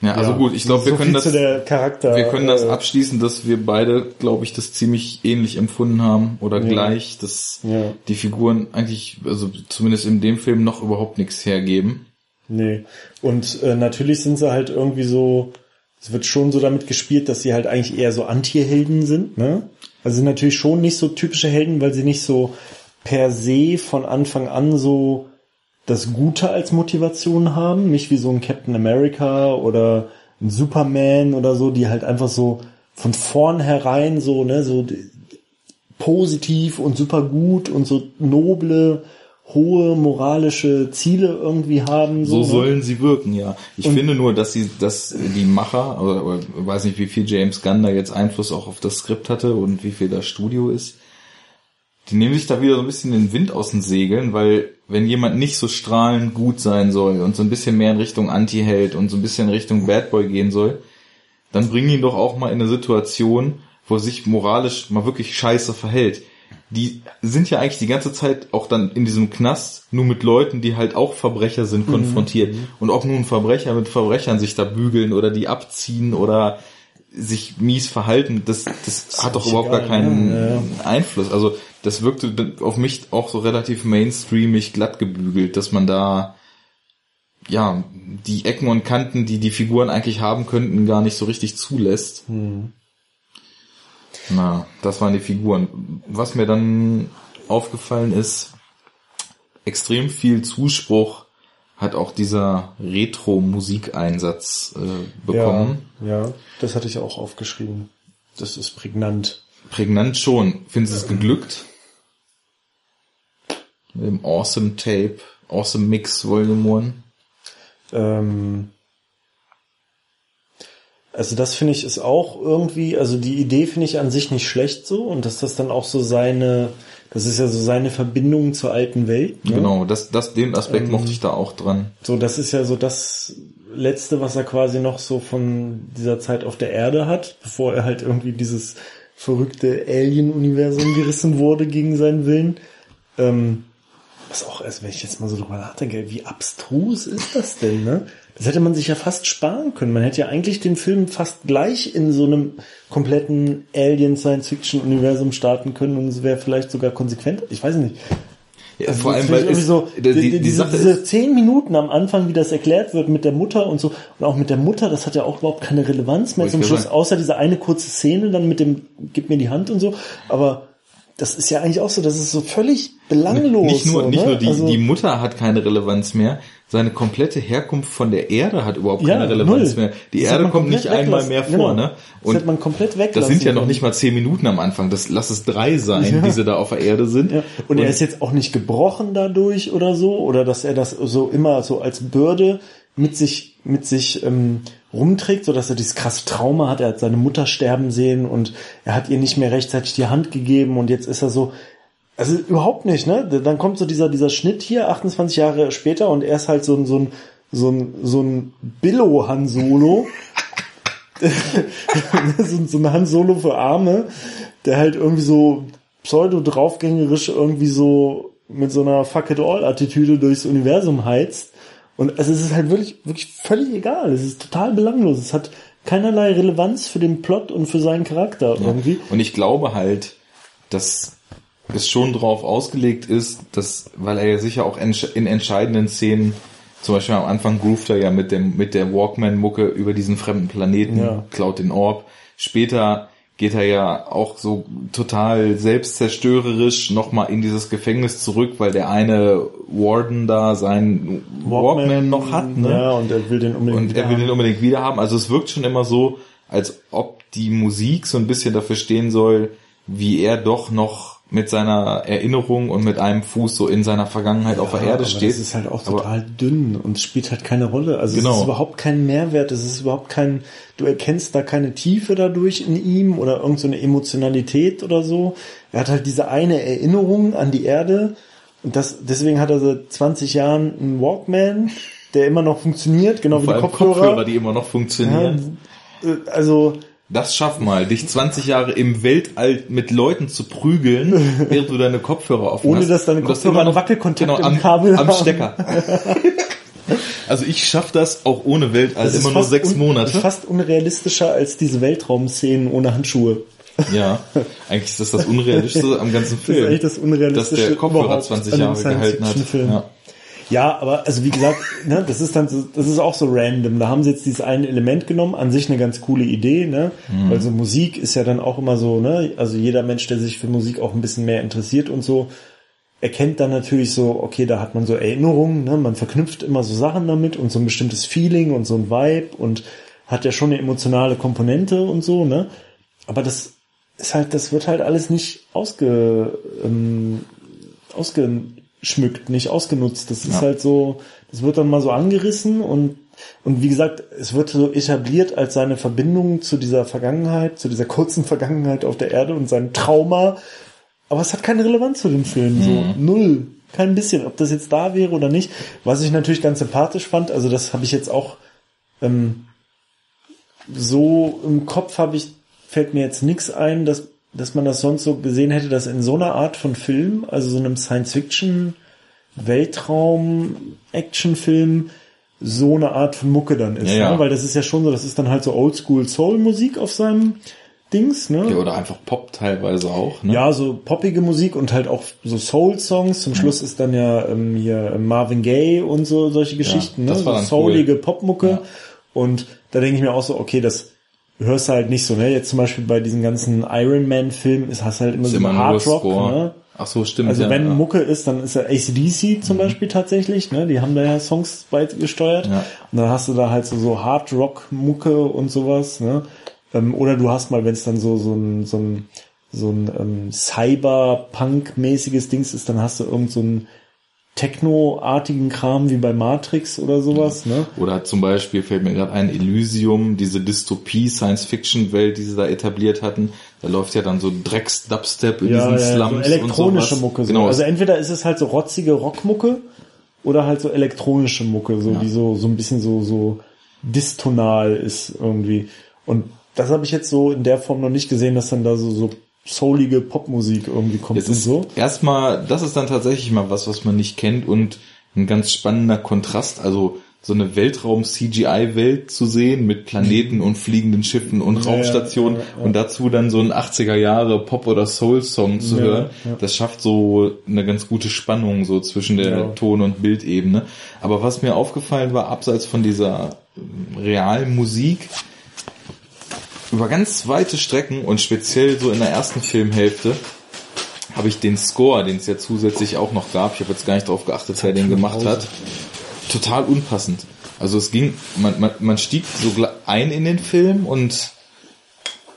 Ja, also ja, gut, ich glaube, so wir können viel das Charakter. wir können das äh, abschließen, dass wir beide, glaube ich, das ziemlich ähnlich empfunden haben oder gleich, dass Ja. die Figuren eigentlich, also zumindest in dem Film noch überhaupt nichts hergeben. Nee. Und äh, natürlich sind sie halt irgendwie so, es wird schon so damit gespielt, dass sie halt eigentlich eher so Anti-Helden sind, ne? Also sind natürlich schon nicht so typische Helden, weil sie nicht so per se von Anfang an so das Gute als Motivation haben, nicht wie so ein Captain America oder ein Superman oder so, die halt einfach so von vornherein so, ne, so positiv und super gut und so noble, hohe moralische Ziele irgendwie haben. So ne? sollen sie wirken, ja. Ich Und- finde nur, dass sie, dass die Macher, oder, oder ich weiß nicht, wie viel James Gunn da jetzt Einfluss auch auf das Skript hatte und wie viel das Studio ist. Die nehmen sich da wieder so ein bisschen den Wind aus den Segeln, weil wenn jemand nicht so strahlend gut sein soll und so ein bisschen mehr in Richtung Anti-Held und so ein bisschen in Richtung Bad Boy gehen soll, dann bring ihn doch auch mal in eine Situation, wo er sich moralisch mal wirklich scheiße verhält. Die sind ja eigentlich die ganze Zeit auch dann in diesem Knast nur mit Leuten, die halt auch Verbrecher sind, konfrontiert. Und ob nun Verbrecher mit Verbrechern sich da bügeln oder die abziehen oder sich mies verhalten, das, das hat doch überhaupt gar egal, keinen ne? Einfluss. Also das wirkte auf mich auch so relativ mainstreamig glatt gebügelt, dass man da ja die Ecken und Kanten, die die Figuren eigentlich haben könnten, gar nicht so richtig zulässt. Na, das waren die Figuren. Was mir dann aufgefallen ist, extrem viel Zuspruch hat auch dieser Retro-Musikeinsatz äh, bekommen. Ja, ja, das hatte ich auch aufgeschrieben. Das ist prägnant. Prägnant schon. Finden Sie es geglückt? Mit dem Awesome Tape, Awesome Mix Volume 1. Ähm, also das finde ich ist auch irgendwie, also die Idee finde ich an sich nicht schlecht so und dass das dann auch so seine, das ist ja so seine Verbindung zur alten Welt. Ne? Genau, das, das, den Aspekt mochte ich da auch dran. So, das ist ja so das Letzte, was er quasi noch so von dieser Zeit auf der Erde hat, bevor er halt irgendwie dieses verrückte Alien-Universum gerissen wurde gegen seinen Willen. Ähm, was auch erst, wenn ich jetzt mal so drüber nachdenke, wie abstrus ist das denn, ne? Das hätte man sich ja fast sparen können. Man hätte ja eigentlich den Film fast gleich in so einem kompletten Alien-Science-Fiction-Universum starten können und es wäre vielleicht sogar konsequent. Ich weiß nicht. Ja, Also vor allem, weil es, so, die, die, die diese, diese zehn Minuten am Anfang, wie das erklärt wird mit der Mutter und so, und auch mit der Mutter, das hat ja auch überhaupt keine Relevanz mehr zum Schluss, sagen. außer diese eine kurze Szene dann mit dem, gib mir die Hand und so, aber das ist ja eigentlich auch so, das ist so völlig belanglos. nicht nur, so, nicht ne? nur die, also, die Mutter hat keine Relevanz mehr, seine komplette Herkunft von der Erde hat überhaupt Ja, keine Relevanz null. mehr. Die Das Erde kommt nicht einmal weglassen. mehr Genau. vor, ne? Das hätte man komplett weglassen das sind ja noch nicht mal zehn Minuten am Anfang, das lass es drei sein, die sie da auf der Erde sind. Ja. Und, er ist jetzt auch nicht gebrochen dadurch oder so, oder dass er das so immer so als Bürde mit sich, mit sich ähm, rumträgt, so dass er dieses krasse Trauma hat. Er hat seine Mutter sterben sehen und er hat ihr nicht mehr rechtzeitig die Hand gegeben und jetzt ist er so, also überhaupt nicht, ne? Dann kommt so dieser, dieser Schnitt hier, 28 Jahre später und er ist halt so ein, so ein, so ein, so ein Billo-Han Solo. so, so ein Han Solo für Arme, der halt irgendwie so pseudo draufgängerisch irgendwie so mit so einer Fuck it all Attitüde durchs Universum heizt. Und also es ist halt wirklich, wirklich völlig egal. Es ist total belanglos. Es hat keinerlei Relevanz für den Plot und für seinen Charakter irgendwie. Und ich glaube halt, dass es schon drauf ausgelegt ist, dass, weil er ja sicher auch in entscheidenden Szenen, zum Beispiel am Anfang groovt er ja mit dem, mit der Walkman-Mucke über diesen fremden Planeten, Ja. klaut den Orb. Später geht er ja auch so total selbstzerstörerisch nochmal in dieses Gefängnis zurück, weil der eine Warden da seinen Walkman, noch hat, ne? Ja, und er will den unbedingt Und er will den unbedingt wieder haben. Also es wirkt schon immer so, als ob die Musik so ein bisschen dafür stehen soll, wie er doch noch mit seiner Erinnerung und mit einem Fuß so in seiner Vergangenheit auf der Ja, Erde aber steht. Das ist halt auch Aber- total dünn und es spielt halt keine Rolle. Also es Genau. ist überhaupt kein Mehrwert, es ist überhaupt kein, du erkennst da keine Tiefe dadurch in ihm oder irgendeine so eine Emotionalität oder so. Er hat halt diese eine Erinnerung an die Erde und das, deswegen hat er seit 20 Jahren einen Walkman, der immer noch funktioniert, genau wie Vor die Kopfhörer. Kopfhörer, die immer noch funktionieren. ja, also, Das schaff mal, dich 20 Jahre im Weltall mit Leuten zu prügeln, während du deine Kopfhörer offen Ohne hast. dass deine Und das Kopfhörer einen Wackelkontakt genau, am, Kabel am haben. Stecker. also ich schaff das auch ohne Weltall das ist immer nur sechs Monate. Fast unrealistischer als diese Weltraumszenen ohne Handschuhe. Ja, eigentlich ist das das Unrealistischste am ganzen Das Film. ist echt das Unrealistische Dass der Kopfhörer überhaupt 20 an einem Jahre gehalten hat. Ja. Ja, aber also wie gesagt, ne, das ist dann so, das ist auch so random. Da haben sie jetzt dieses eine Element genommen, an sich eine ganz coole Idee, ne? Mhm. Weil so Musik ist ja dann auch immer so, ne? Also jeder Mensch, der sich für Musik auch ein bisschen mehr interessiert und so, erkennt dann natürlich so, okay, da hat man so Erinnerungen, ne? Man verknüpft immer so Sachen damit und so ein bestimmtes Feeling und so ein Vibe und hat ja schon eine emotionale Komponente und so, ne? Aber das ist halt, das wird halt alles nicht ausge, ähm, ausge schmückt, nicht ausgenutzt. Das ist ja. halt so, das wird dann mal so angerissen und und wie gesagt, es wird so etabliert als seine Verbindung zu dieser Vergangenheit, zu dieser kurzen Vergangenheit auf der Erde und sein Trauma. Aber es hat keine Relevanz zu dem Film, mhm. so null, kein bisschen. Ob das jetzt da wäre oder nicht. Was ich natürlich ganz sympathisch fand, also das habe ich jetzt auch ähm, so im Kopf habe ich fällt mir jetzt nichts ein, dass dass man das sonst so gesehen hätte, dass in so einer Art von Film, also so einem Science-Fiction, Weltraum-Action-Film, so eine Art von Mucke dann ist. Ja, ja. Ne? Weil das ist ja schon so, das ist dann halt so Oldschool-Soul-Musik auf seinem Dings, ne? Ja, oder einfach Pop teilweise auch, ne? Ja, so poppige Musik und halt auch so Soul-Songs. Zum mhm. Schluss ist dann ja ähm, hier Marvin Gaye und so solche Geschichten, ja, ne? So soulige cool. Popmucke. Und da denke ich mir auch so, okay, das hörst du halt nicht so, ne? Jetzt zum Beispiel bei diesen ganzen Iron Man Filmen ist hast halt immer ist so immer Hard Rock, ne? Ach so, stimmt. Also ja, wenn ja. Mucke ist, dann ist ja ACDC zum mhm. Beispiel tatsächlich, ne? Die haben da ja Songs beigesteuert. Ja. Und dann hast du da halt so, so Hard Rock Mucke und sowas, ne? Ähm, oder du hast mal, wenn es dann so, so ein, so ein, so ein ähm, Cyberpunk-mäßiges Dings ist, dann hast du irgend so ein Techno-artigen Kram wie bei Matrix oder sowas, ne? Oder zum Beispiel fällt mir gerade ein Elysium, diese Dystopie-Science-Fiction-Welt, die sie da etabliert hatten. Da läuft ja dann so Drecks-Dubstep in ja, diesen ja, Slums so elektronische Mucke. So. Genau. Also entweder ist es halt so rotzige Rockmucke oder halt so elektronische Mucke, so ja. die so so ein bisschen so so distonal ist irgendwie. Und das habe ich jetzt so in der Form noch nicht gesehen, dass dann da so so soulige Popmusik irgendwie kommt Jetzt ist so. Erstmal, das ist dann tatsächlich mal was, was man nicht kennt und ein ganz spannender Kontrast, also so eine Weltraum-CGI-Welt zu sehen mit Planeten und fliegenden Schiffen und ja, Raumstationen ja, ja, und dazu dann so ein 80er Jahre Pop- oder Soul-Song zu hören, das schafft so eine ganz gute Spannung so zwischen der Ton- und Bildebene. Aber was mir aufgefallen war, abseits von dieser realen Musik, über ganz weite Strecken und speziell so in der ersten Filmhälfte habe ich den Score, den es ja zusätzlich auch noch gab, ich habe jetzt gar nicht darauf geachtet, wer den gemacht hat, total unpassend. Also es ging, man, man, man stieg so ein in den Film und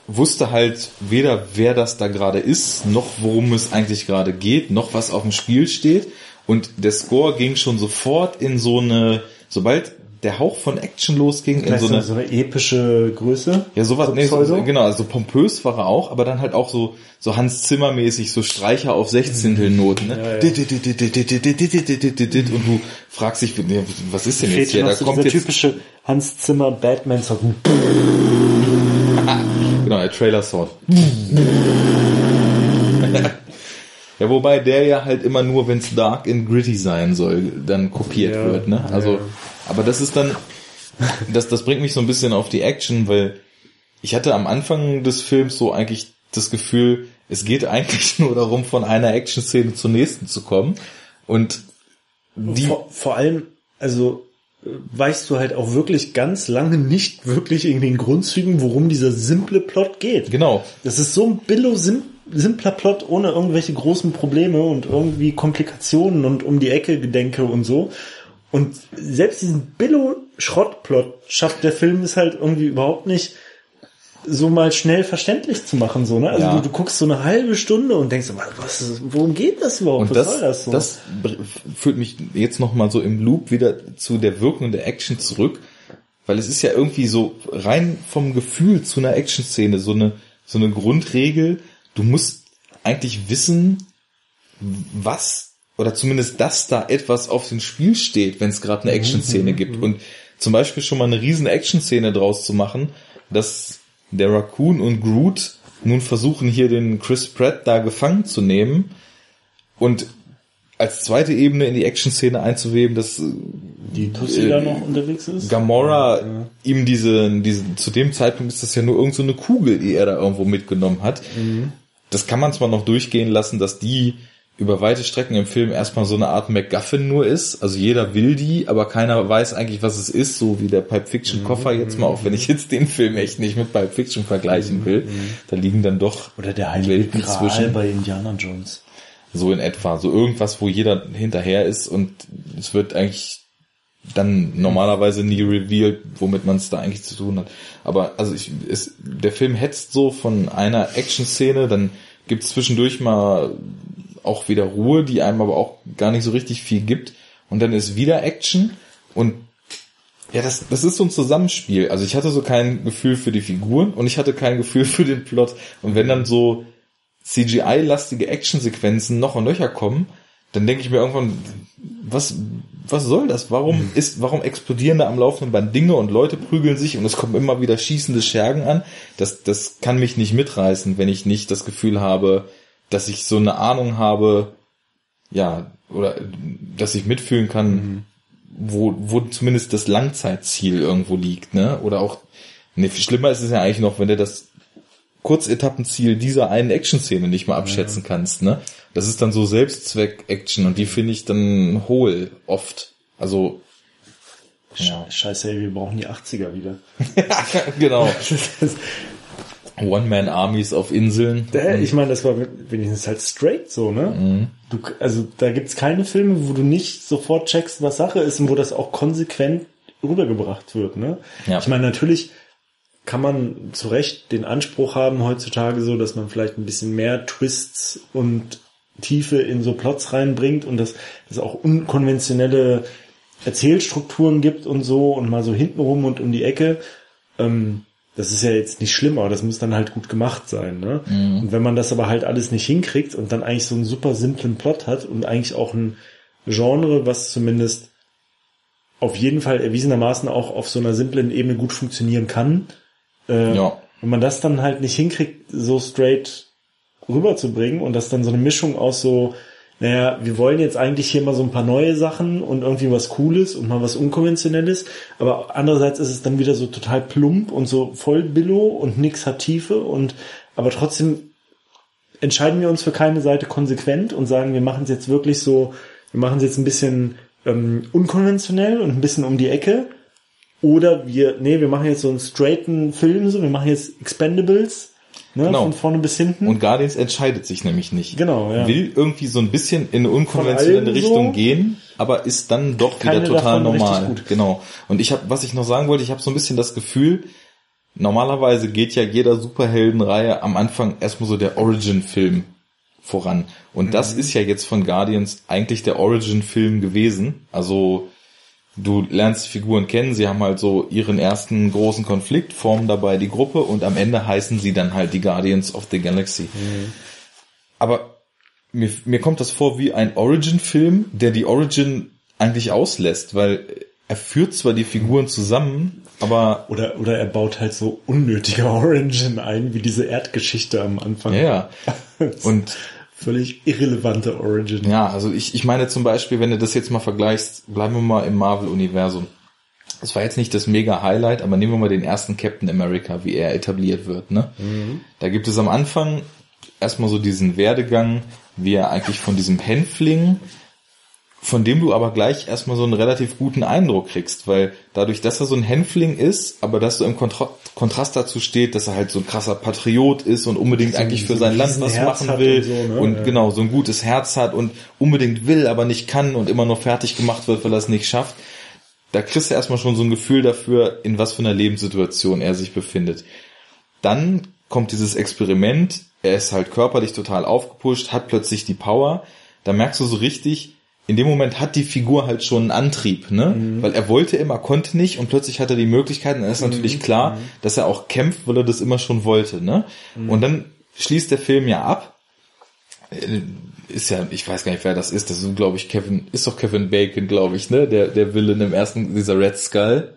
wusste halt weder, wer das da gerade ist, noch worum es eigentlich gerade geht, noch was auf dem Spiel steht. Und der Score ging schon sofort in so eine, sobald der Hauch von Action losging in so eine, so eine epische Größe. Ja, sowas, nee, so, genau, also pompös war er auch, aber dann halt auch so, so Hans Zimmer mäßig, so Streicher auf Sechzehntelnoten, ne? Und du fragst dich, was ist denn jetzt hier? Da kommt jetzt typische Hans Zimmer Batman Song. genau, der Trailer Song. Ja, wobei der ja halt immer nur, wenn es dark and gritty sein soll, dann kopiert ja, wird, ne? Also ja. Aber das ist dann, das, das bringt mich so ein bisschen auf die Action, weil ich hatte am Anfang des Films so eigentlich das Gefühl, es geht eigentlich nur darum, von einer Action-Szene zur nächsten zu kommen. Und die. Vor, vor allem, also weißt du halt auch wirklich ganz lange nicht wirklich in den Grundzügen, worum dieser simple Plot geht. Genau. Das ist so ein billo sim simpler Plot ohne irgendwelche großen Probleme und irgendwie Komplikationen und um die Ecke Gedenke und so. Und selbst diesen Billo-Schrottplot schafft der Film es halt irgendwie überhaupt nicht so mal schnell verständlich zu machen, so, ne? Also ja. du, du, guckst so eine halbe Stunde und denkst, was, worum geht das überhaupt? Und was das, soll das so? Das führt mich jetzt nochmal so im Loop wieder zu der Wirkung der Action zurück, weil es ist ja irgendwie so rein vom Gefühl zu einer Action-Szene so eine, so eine Grundregel. Du musst eigentlich wissen, was oder zumindest, dass da etwas auf dem Spiel steht, wenn es gerade eine Action-Szene mhm, gibt. Und zum Beispiel schon mal eine riesen Action-Szene draus zu machen, dass der Raccoon und Groot nun versuchen hier den Chris Pratt da gefangen zu nehmen und als zweite Ebene in die Action-Szene einzuweben, dass die Tussi äh, da noch unterwegs ist. Gamora ja. ihm diese, diese, zu dem Zeitpunkt ist das ja nur irgend so eine Kugel, die er da irgendwo mitgenommen hat. Mhm. Das kann man zwar noch durchgehen lassen, dass die über weite Strecken im Film erstmal so eine Art MacGuffin nur ist. Also jeder will die, aber keiner weiß eigentlich, was es ist, so wie der Pipe Fiction Koffer jetzt mal, auch wenn ich jetzt den Film echt nicht mit Pipe Fiction vergleichen will. Da liegen dann doch Oder der Heilige Welten Gral zwischen. bei Indiana Jones. So in etwa. So irgendwas, wo jeder hinterher ist und es wird eigentlich dann normalerweise nie revealed, womit man es da eigentlich zu tun hat. Aber also ich, ist, der Film hetzt so von einer Action-Szene, dann gibt es zwischendurch mal auch wieder Ruhe, die einem aber auch gar nicht so richtig viel gibt. Und dann ist wieder Action und ja, das, das ist so ein Zusammenspiel. Also ich hatte so kein Gefühl für die Figuren und ich hatte kein Gefühl für den Plot. Und wenn dann so CGI-lastige Actionsequenzen noch und nöcher kommen, dann denke ich mir irgendwann, was, was soll das? Warum ist, warum explodieren da am laufenden Band Dinge und Leute prügeln sich und es kommen immer wieder schießende Schergen an? Das, das kann mich nicht mitreißen, wenn ich nicht das Gefühl habe, dass ich so eine Ahnung habe, ja, oder dass ich mitfühlen kann, wo, wo zumindest das Langzeitziel irgendwo liegt, ne? Oder auch, ne, viel schlimmer ist es ja eigentlich noch, wenn du das Kurzetappenziel dieser einen Action-Szene nicht mal abschätzen kannst, ne? Das ist dann so Selbstzweck-Action und die finde ich dann hohl, oft. Also, Ja. Scheiße, ey, wir brauchen die 80er wieder. genau. One-Man-Armies auf Inseln. Ich meine, das war wenigstens halt straight so, ne? Du, also da gibt's keine Filme, wo du nicht sofort checkst, was Sache ist und wo das auch konsequent rübergebracht wird, ne? Ja. Ich meine, natürlich kann man zu Recht den Anspruch haben heutzutage so, dass man vielleicht ein bisschen mehr Twists und Tiefe in so Plots reinbringt und dass es auch unkonventionelle Erzählstrukturen gibt und so und mal so hintenrum und um die Ecke. Ähm, das ist ja jetzt nicht schlimm, aber das muss dann halt gut gemacht sein. Ne? Und wenn man das aber halt alles nicht hinkriegt und dann eigentlich so einen super simplen Plot hat und eigentlich auch ein Genre, was zumindest auf jeden Fall erwiesenermaßen auch auf so einer simplen Ebene gut funktionieren kann, äh, Ja. wenn man das dann halt nicht hinkriegt, so straight rüberzubringen und das dann so eine Mischung aus so, naja, wir wollen jetzt eigentlich hier mal so ein paar neue Sachen und irgendwie was Cooles und mal was Unkonventionelles, aber andererseits ist es dann wieder so total plump und so voll Billo und nix hat Tiefe und aber trotzdem entscheiden wir uns für keine Seite konsequent und sagen, wir machen es jetzt wirklich so, wir machen es jetzt ein bisschen ähm, unkonventionell und ein bisschen um die Ecke. Oder wir, nee, wir machen jetzt so einen straighten Film, so, wir machen jetzt Expendables, ne, Genau. von vorne bis hinten. Und Guardians entscheidet sich nämlich nicht. Genau, ja. Will irgendwie so ein bisschen in eine unkonventionelle Richtung so. gehen, aber ist dann doch wieder total normal. gut. Genau. Und ich habe, was ich noch sagen wollte, ich habe so ein bisschen das Gefühl, normalerweise geht ja jeder Superheldenreihe am Anfang erstmal so der Origin-Film voran. Und das Mhm. ist ja jetzt von Guardians eigentlich der Origin-Film gewesen. Also du lernst die Figuren kennen, sie haben halt so ihren ersten großen Konflikt, formen dabei die Gruppe und am Ende heißen sie dann halt die Guardians of the Galaxy. Aber mir, mir kommt das vor wie ein Origin-Film, der die Origin eigentlich auslässt, weil er führt zwar die Figuren zusammen, aber Oder, oder er baut halt so unnötige Origin ein, wie diese Erdgeschichte am Anfang. ja, ja. Und Völlig irrelevante Origin. Ja, also ich, ich meine zum Beispiel, wenn du das jetzt mal vergleichst, bleiben wir mal im Marvel-Universum. Das war jetzt nicht das mega Highlight, aber nehmen wir mal den ersten Captain America, wie er etabliert wird. Ne? Da gibt es am Anfang erstmal so diesen Werdegang, wie er eigentlich von diesem Hänfling, von dem du aber gleich erstmal so einen relativ guten Eindruck kriegst, weil dadurch, dass er so ein Hänfling ist, aber dass so im Kontra Kontrast dazu steht, dass er halt so ein krasser Patriot ist und unbedingt So eigentlich für so sein Land was Riesenherz machen will und so, ne? und Ja. genau so ein gutes Herz hat und unbedingt will, aber nicht kann und immer nur fertig gemacht wird, weil er es nicht schafft. Da kriegst du erstmal schon so ein Gefühl dafür, in was für einer Lebenssituation er sich befindet. Dann kommt dieses Experiment, er ist halt körperlich total aufgepusht, hat plötzlich die Power. Da merkst du so richtig, in dem Moment hat die Figur halt schon einen Antrieb, ne? Weil er wollte immer, konnte nicht und plötzlich hat er die Möglichkeiten. Dann ist natürlich klar, dass er auch kämpft, weil er das immer schon wollte, ne? Und dann schließt der Film ja ab. Äh, Ist ja, ich weiß gar nicht, wer das ist. Das ist, glaube ich, Kevin, ist doch Kevin Bacon, glaube ich, ne? Der, der Villain im ersten, dieser Red Skull,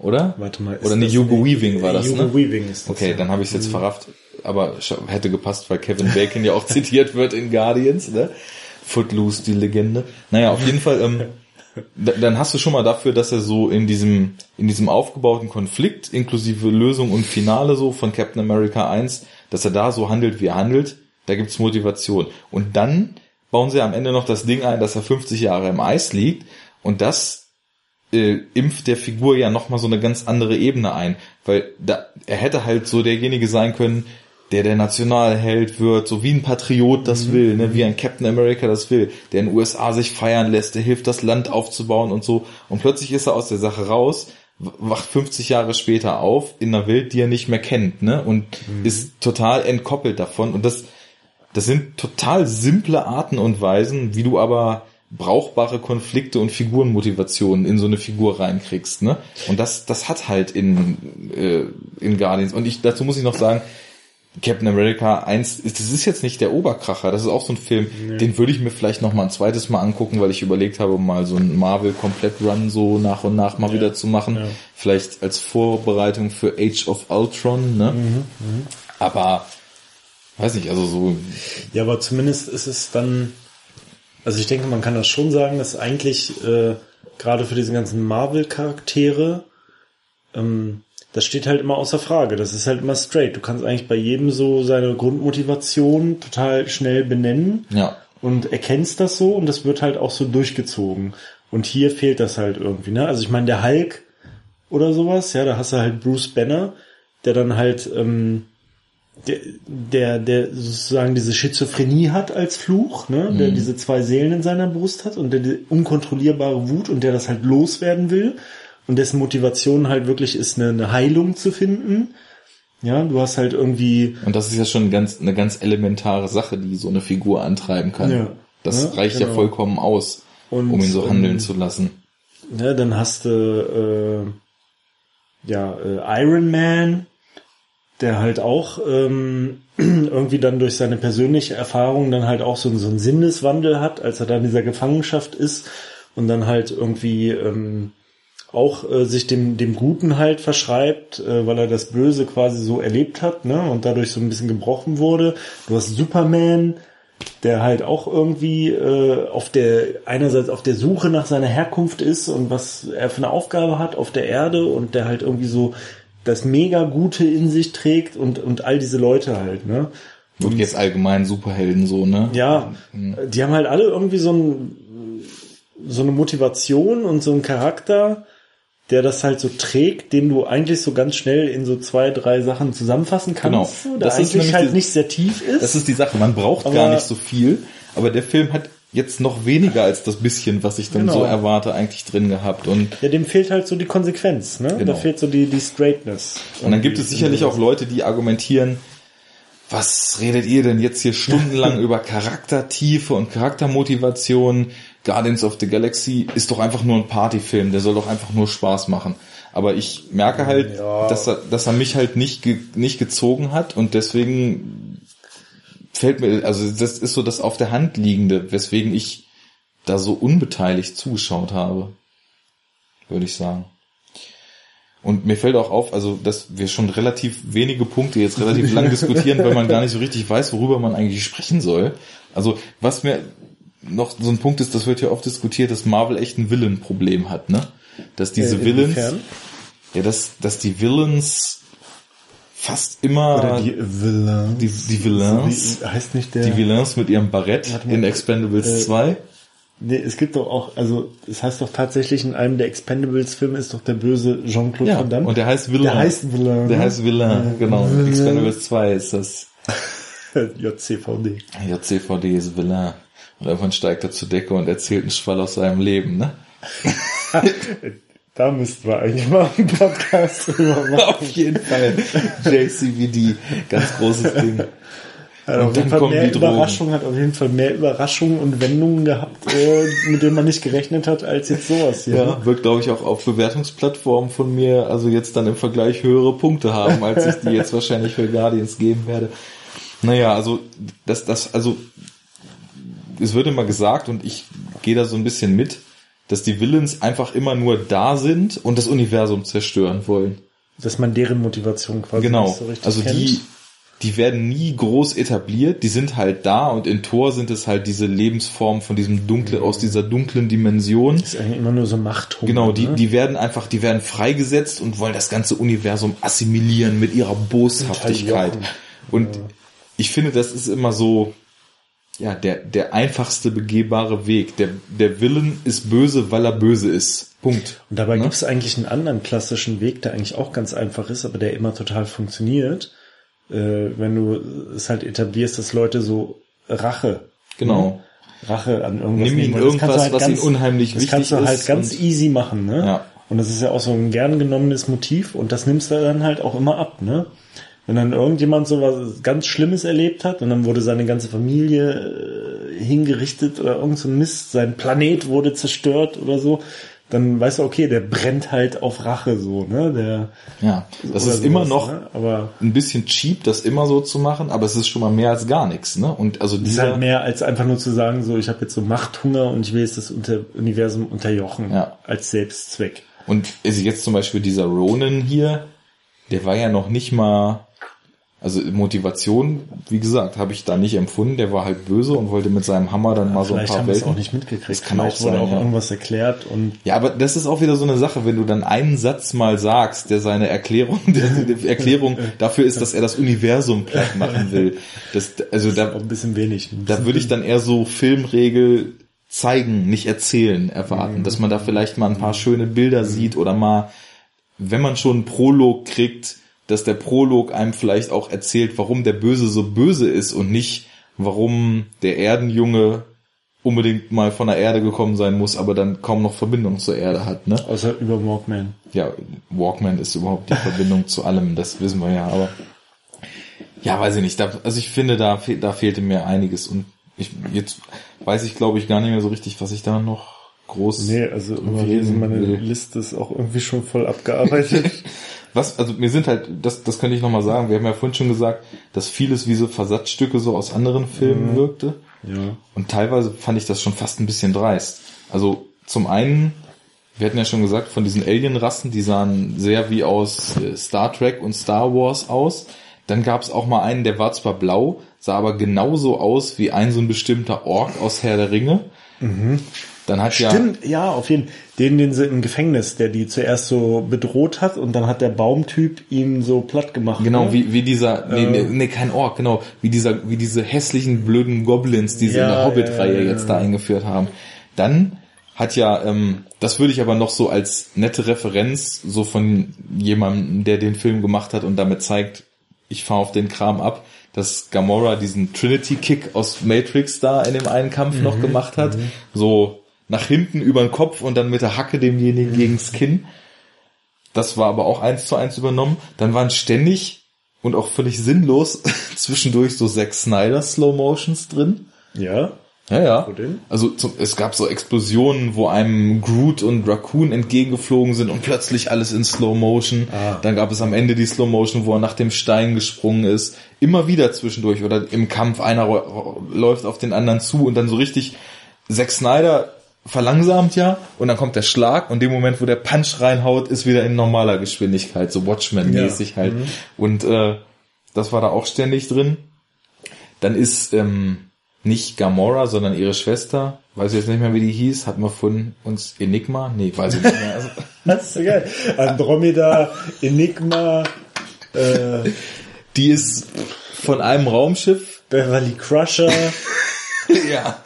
oder? Warte mal. ist Oder eine Hugo Weaving war das, Hugo ne? Weaving ist das. Okay, ja. dann habe ich es jetzt verrafft. Aber hätte gepasst, weil Kevin Bacon ja auch zitiert wird in Guardians, ne? Footloose, die Legende. Naja, auf jeden Fall, ähm, da- dann hast du schon mal dafür, dass er so in diesem, in diesem aufgebauten Konflikt, inklusive Lösung und Finale so von Captain America 1, dass er da so handelt, wie er handelt, da gibt's Motivation. Und dann bauen sie am Ende noch das Ding ein, dass er 50 Jahre im Eis liegt und das äh, impft der Figur ja nochmal so eine ganz andere Ebene ein, weil da, er hätte halt so derjenige sein können, der der Nationalheld wird, so wie ein Patriot das Mhm. will, ne, wie ein Captain America das will, der in den USA sich feiern lässt, der hilft, das Land aufzubauen und so. Und plötzlich ist er aus der Sache raus, wacht 50 Jahre später auf in einer Welt, die er nicht mehr kennt, ne, und Mhm. ist total entkoppelt davon. Und das, das sind total simple Arten und Weisen, wie du aber brauchbare Konflikte und Figurenmotivationen in so eine Figur reinkriegst, ne? Und das, das hat halt in, äh, in Guardians. Und ich, dazu muss ich noch sagen, Captain America 1, ist- das ist jetzt nicht der Oberkracher, das ist auch so ein Film, den würde ich mir vielleicht noch mal ein zweites Mal angucken, weil ich überlegt habe, mal so einen Marvel komplett Run so nach und nach mal wieder zu machen. ja. Vielleicht als Vorbereitung für Age of Ultron, ne? Mhm, Aber, weiß nicht, also so, Ja, aber zumindest ist es dann, also ich denke, man kann das schon sagen, dass eigentlich äh, gerade für diese ganzen Marvel-Charaktere, ähm, das steht halt immer außer Frage. Das ist halt immer straight. Du kannst eigentlich bei jedem so seine Grundmotivation total schnell benennen ja. und erkennst das so und das wird halt auch so durchgezogen. Und hier fehlt das halt irgendwie, ne? Also ich meine, der Hulk oder sowas, ja, da hast du halt Bruce Banner, der dann halt ähm, der, der, der sozusagen diese Schizophrenie hat als Fluch, ne? der diese zwei Seelen in seiner Brust hat und der die unkontrollierbare Wut und der das halt loswerden will und dessen Motivation halt wirklich ist, eine, eine Heilung zu finden. Ja, du hast halt irgendwie Und das ist ja schon ganz, eine ganz elementare Sache, die so eine Figur antreiben kann. Ja. Das Ja, reicht ja genau. vollkommen aus, Und, um ihn so handeln ähm, zu lassen. Ja, dann hast du äh, ja äh, Iron Man, der halt auch ähm, irgendwie dann durch seine persönliche Erfahrung dann halt auch so, so einen Sinneswandel hat, als er dann in dieser Gefangenschaft ist und dann halt irgendwie ähm, auch äh, sich dem dem Guten halt verschreibt, äh, weil er das Böse quasi so erlebt hat, ne, und dadurch so ein bisschen gebrochen wurde. Du hast Superman, der halt auch irgendwie äh, auf der einerseits auf der Suche nach seiner Herkunft ist und was er für eine Aufgabe hat auf der Erde und der halt irgendwie so das mega Gute in sich trägt und und all diese Leute halt, ne? Und jetzt allgemein Superhelden so, ne? Ja, die haben halt alle irgendwie so ein so eine Motivation und so einen Charakter, der das halt so trägt, den du eigentlich so ganz schnell in so zwei, drei Sachen zusammenfassen kannst, Genau. Das ist nämlich halt die- nicht sehr tief ist. Das ist die Sache, man braucht Aber- gar nicht so viel, aber der Film hat jetzt noch weniger als das bisschen, was ich dann Genau. so erwarte, eigentlich drin gehabt. Und, Ja, dem fehlt halt so die Konsequenz, ne? Genau. Da fehlt so die, die Straightness. und dann gibt es sicherlich auch Leute, die argumentieren, was redet ihr denn jetzt hier stundenlang über Charaktertiefe und Charaktermotivation? Guardians of the Galaxy ist doch einfach nur ein Partyfilm, der soll doch einfach nur Spaß machen. Aber ich merke halt, Ja. dass, er, dass er mich halt nicht, ge, nicht gezogen hat und deswegen fällt mir, also das ist so das auf der Hand liegende, weswegen ich da so unbeteiligt zugeschaut habe, würde ich sagen. Und mir fällt auch auf, also dass wir schon relativ wenige Punkte jetzt relativ lang diskutieren, weil man gar nicht so richtig weiß, worüber man eigentlich sprechen soll. Also was mir noch so ein Punkt ist, das wird ja oft diskutiert, dass Marvel echt ein Villain-Problem hat, ne? Dass diese Äh, Villains, ja, dass, dass die Villains fast immer Oder die Villains. die, die Villains, Wie, heißt nicht der... die Villains mit ihrem Barett in Expendables Äh, 2. Nee, es gibt doch auch, also es heißt doch tatsächlich in einem der Expendables-Filme ist doch der böse Jean-Claude Ja, Van Damme. und der heißt Villain. Der heißt Villain. Der ne? heißt Villain, genau. Villain. Expendables 2 ist das. JCVD. Ja, CVD ist Villain. Und irgendwann steigt er zur Decke und erzählt einen Schwall aus seinem Leben, ne? Da müssten wir eigentlich mal einen Podcast drüber machen. Auf jeden Fall. JCVD, ganz großes Ding. Hat auf jeden Fall mehr. Überraschungen, hat auf jeden Fall mehr Überraschungen und Wendungen gehabt, äh, mit denen man nicht gerechnet hat, als jetzt sowas hier. Ja, wird, glaube ich, auch auf Bewertungsplattformen von mir, also jetzt dann im Vergleich höhere Punkte haben, als ich die jetzt wahrscheinlich für Guardians geben werde. Naja, also, das, das, also, es wird immer gesagt und ich gehe da so ein bisschen mit, dass die Villains einfach immer nur da sind und das Universum zerstören wollen. Dass man deren Motivation quasi Genau. nicht so richtig also kennt. die, die werden nie groß etabliert, die sind halt da und in Tor sind es halt diese Lebensform von diesem dunkle, aus dieser dunklen Dimension. ist eigentlich immer nur so Machthunger. Genau, die, ne? die werden einfach, die werden freigesetzt und wollen das ganze Universum assimilieren mit ihrer Boshaftigkeit. Und ich finde, das ist immer so, ja, der, der einfachste begehbare Weg. Der, der Willen ist böse, weil er böse ist. Punkt. Und dabei Ne? gibt es eigentlich einen anderen klassischen Weg, der eigentlich auch ganz einfach ist, aber der immer total funktioniert. Äh, wenn du es halt etablierst, dass Leute so Rache, Genau. Rache an irgendwas Nimm ihnen nehmen. Und das kannst du irgendwas, was ihnen unheimlich Das kannst du wichtig halt ist ganz easy machen, ne? Ja. Und das ist ja auch so ein gern genommenes Motiv und das nimmst du dann halt auch immer ab, ne? Wenn dann irgendjemand so was ganz Schlimmes erlebt hat und dann wurde seine ganze Familie äh, hingerichtet oder irgend so ein Mist, sein Planet wurde zerstört oder so, dann weißt du, okay, der brennt halt auf Rache so, ne? Der Ja, das ist immer noch ne? aber ein bisschen cheap, das immer so zu machen, aber es ist schon mal mehr als gar nichts, ne? Und also es ist dieser, halt mehr als einfach nur zu sagen, so ich habe jetzt so Machthunger und ich will jetzt das unter Universum unterjochen Ja. als Selbstzweck. und ist jetzt zum Beispiel dieser Ronan hier, der war ja noch nicht mal, also Motivation, wie gesagt, habe ich da nicht empfunden. Der war halt böse und wollte mit seinem Hammer dann mal so ein paar haben Welten. auch nicht mitgekriegt. Das kann Vielleicht auch wurde sein, auch ja. irgendwas erklärt und Ja, aber das ist auch wieder so eine Sache, wenn du dann einen Satz mal sagst, der seine Erklärung, der, die Erklärung dafür ist, dass er das Universum platt machen will. Das, also auch da, ein bisschen wenig. da würde ich dann eher so Filmregel zeigen, nicht erzählen erwarten, dass man da vielleicht mal ein paar schöne Bilder sieht oder mal, wenn man schon einen Prolog kriegt, dass der Prolog einem vielleicht auch erzählt, warum der Böse so böse ist und nicht, warum der Erdenjunge unbedingt mal von der Erde gekommen sein muss, aber dann kaum noch Verbindung zur Erde hat, ne? Außer über Walkman. Ja, Walkman ist überhaupt die Verbindung zu allem, das wissen wir ja, aber ja, weiß ich nicht. Da, also ich finde, da, fe- da fehlte mir einiges und ich, jetzt weiß ich, glaube ich, gar nicht mehr so richtig, was ich da noch groß Nee, also meine will. Liste ist auch irgendwie schon voll abgearbeitet. Was, also mir sind halt, das, das könnte ich nochmal sagen, wir haben ja vorhin schon gesagt, dass vieles wie so Versatzstücke so aus anderen Filmen wirkte. ja. Und teilweise fand ich das schon fast ein bisschen dreist. Also zum einen, wir hatten ja schon gesagt, von diesen Alienrassen, die sahen sehr wie aus äh, Star Trek und Star Wars aus. Dann gab es auch mal einen, der war zwar blau, sah aber genauso aus wie ein so ein bestimmter Ork aus Herr der Ringe. Dann hat ja Stimmt, ja, auf jeden Fall. Den, den sie im Gefängnis, der die zuerst so bedroht hat und dann hat der Baumtyp ihn so platt gemacht. Genau, ne? wie, wie dieser, nee, nee, nee, kein Ork, genau, wie dieser, wie diese hässlichen, blöden Goblins, die sie Ja, in der Hobbit-Reihe ja, jetzt da eingeführt haben. Dann hat ja, ähm, das würde ich aber noch so als nette Referenz, so von jemandem, der den Film gemacht hat und damit zeigt, ich fahre auf den Kram ab, dass Gamora diesen Trinity-Kick aus Matrix da in dem einen Kampf noch Mhm, gemacht hat. So nach hinten über den Kopf und dann mit der Hacke demjenigen gegens Kinn. Das war aber auch eins zu eins übernommen. Dann waren ständig und auch völlig sinnlos zwischendurch so Zack Snyder Slow Motions drin. Ja. Ja, ja. Also zum, es gab so Explosionen, wo einem Groot und Raccoon entgegengeflogen sind und plötzlich alles in Slow Motion. Ah. Dann gab es am Ende die Slow Motion, wo er nach dem Stein gesprungen ist. Immer wieder zwischendurch oder im Kampf einer läuft auf den anderen zu und dann so richtig Zack Snyder verlangsamt ja und dann kommt der Schlag und dem Moment, wo der Punch reinhaut, ist wieder in normaler Geschwindigkeit, so Watchmen-mäßig Ja. halt. Und äh, das war da auch ständig drin. Dann ist ähm, nicht Gamora, sondern ihre Schwester, weiß ich jetzt nicht mehr, wie die hieß, hatten wir von uns Enigma? Nee, weiß ich nicht mehr. Also, Das ist so geil. Andromeda, Enigma, äh, die ist von einem Raumschiff. Beverly Crusher. ja,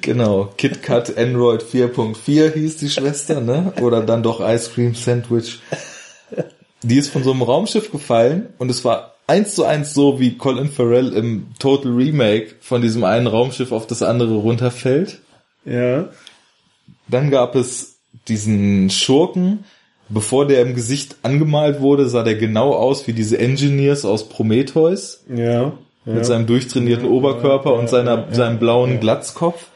genau. KitKat Android 4.4 hieß die Schwester, ne? Oder dann doch Ice Cream Sandwich. Die ist von so einem Raumschiff gefallen und es war eins zu eins so, wie Colin Farrell im Total Remake von diesem einen Raumschiff auf das andere runterfällt. ja. Dann gab es diesen Schurken. Bevor der im Gesicht angemalt wurde, sah der genau aus wie diese Engineers aus Prometheus. Ja. Ja. Mit seinem durchtrainierten Oberkörper und seiner, seinem blauen Glatzkopf.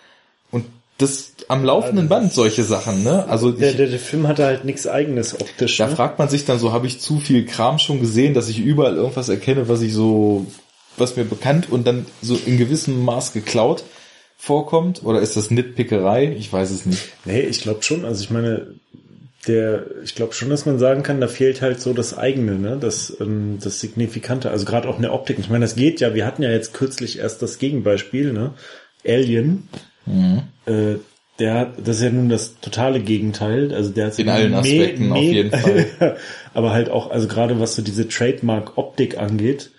Und das am laufenden Band solche Sachen, ne? Also der, ich, der, der Film hatte halt nichts eigenes optisch. da ne? fragt man sich dann so, habe ich zu viel Kram schon gesehen, dass ich überall irgendwas erkenne, was ich so, was mir bekannt und dann so in gewissem Maß geklaut vorkommt? Oder ist das Nitpickerei? Ich weiß es nicht. Nee, ich glaube schon. Also ich meine, der, ich glaube schon, dass man sagen kann, da fehlt halt so das eigene, ne, das, ähm, das Signifikante. Also gerade auch in der Optik. Ich meine, das geht ja. Wir hatten ja jetzt kürzlich erst das Gegenbeispiel, ne, Alien. Mhm. Äh, der hat, das ist ja nun das totale Gegenteil. Also der hat In allen Aspekten auf jeden Fall. aber halt auch, also gerade was so diese Trademark-Optik angeht,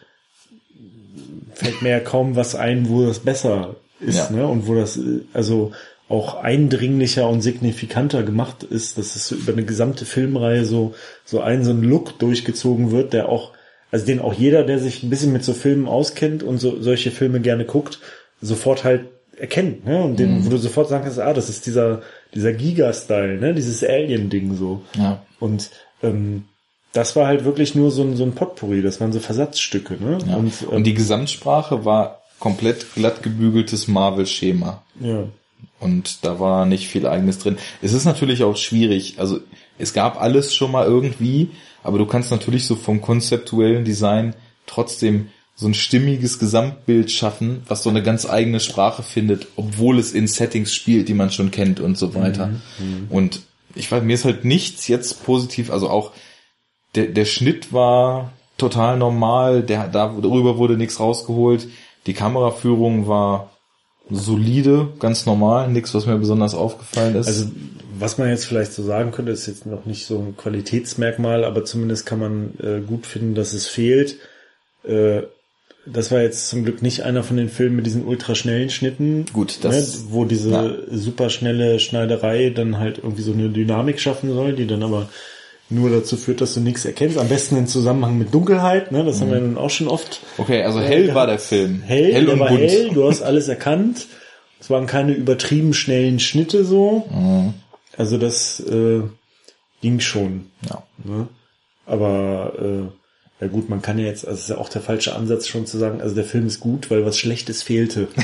fällt mir ja kaum was ein, wo das besser ist, Ja. ne? Und wo das äh, also auch eindringlicher und signifikanter gemacht ist, dass es so über eine gesamte Filmreihe so so ein so ein Look durchgezogen wird, der auch also den auch jeder, der sich ein bisschen mit so Filmen auskennt und so solche Filme gerne guckt, sofort halt erkennt, ne? Und den, wo du sofort sagen kannst, ah, das ist dieser dieser Giga-Style, ne? Dieses Alien-Ding so. Ja. Und ähm, das war halt wirklich nur so ein, so ein Potpourri, das waren so Versatzstücke, ne? Ja. Und, Und, ähm, die Gesamtsprache war komplett glatt gebügeltes Marvel-Schema. ja. Und da war nicht viel eigenes drin. Es ist natürlich auch schwierig. Also es gab alles schon mal irgendwie, aber du kannst natürlich so vom konzeptuellen Design trotzdem so ein stimmiges Gesamtbild schaffen, was so eine ganz eigene Sprache findet, obwohl es in Settings spielt, die man schon kennt und so weiter. Und ich weiß, mir ist halt nichts jetzt positiv, also auch der, der Schnitt war total normal, der, da, darüber wurde nichts rausgeholt. Die Kameraführung war solide, ganz normal, nichts, was mir besonders aufgefallen ist. Also was man jetzt vielleicht so sagen könnte, ist jetzt noch nicht so ein Qualitätsmerkmal, aber zumindest kann man äh, gut finden, dass es fehlt. Äh, das war jetzt zum Glück nicht einer von den Filmen mit diesen ultraschnellen Schnitten. Gut, das- ne, wo diese ja. superschnelle Schneiderei dann halt irgendwie so eine Dynamik schaffen soll, die dann aber nur dazu führt, dass du nichts erkennst. Am besten im Zusammenhang mit Dunkelheit, ne? Das haben wir nun auch schon oft okay, also hell war der Film. hell, hell und war bunt. hell, du hast alles erkannt. Es waren keine übertrieben schnellen Schnitte so. Mhm. Also das äh, ging schon. Ja. Ne? Aber äh, ja gut, man kann ja jetzt, also es ist ja auch der falsche Ansatz schon zu sagen, also der Film ist gut, weil was Schlechtes fehlte.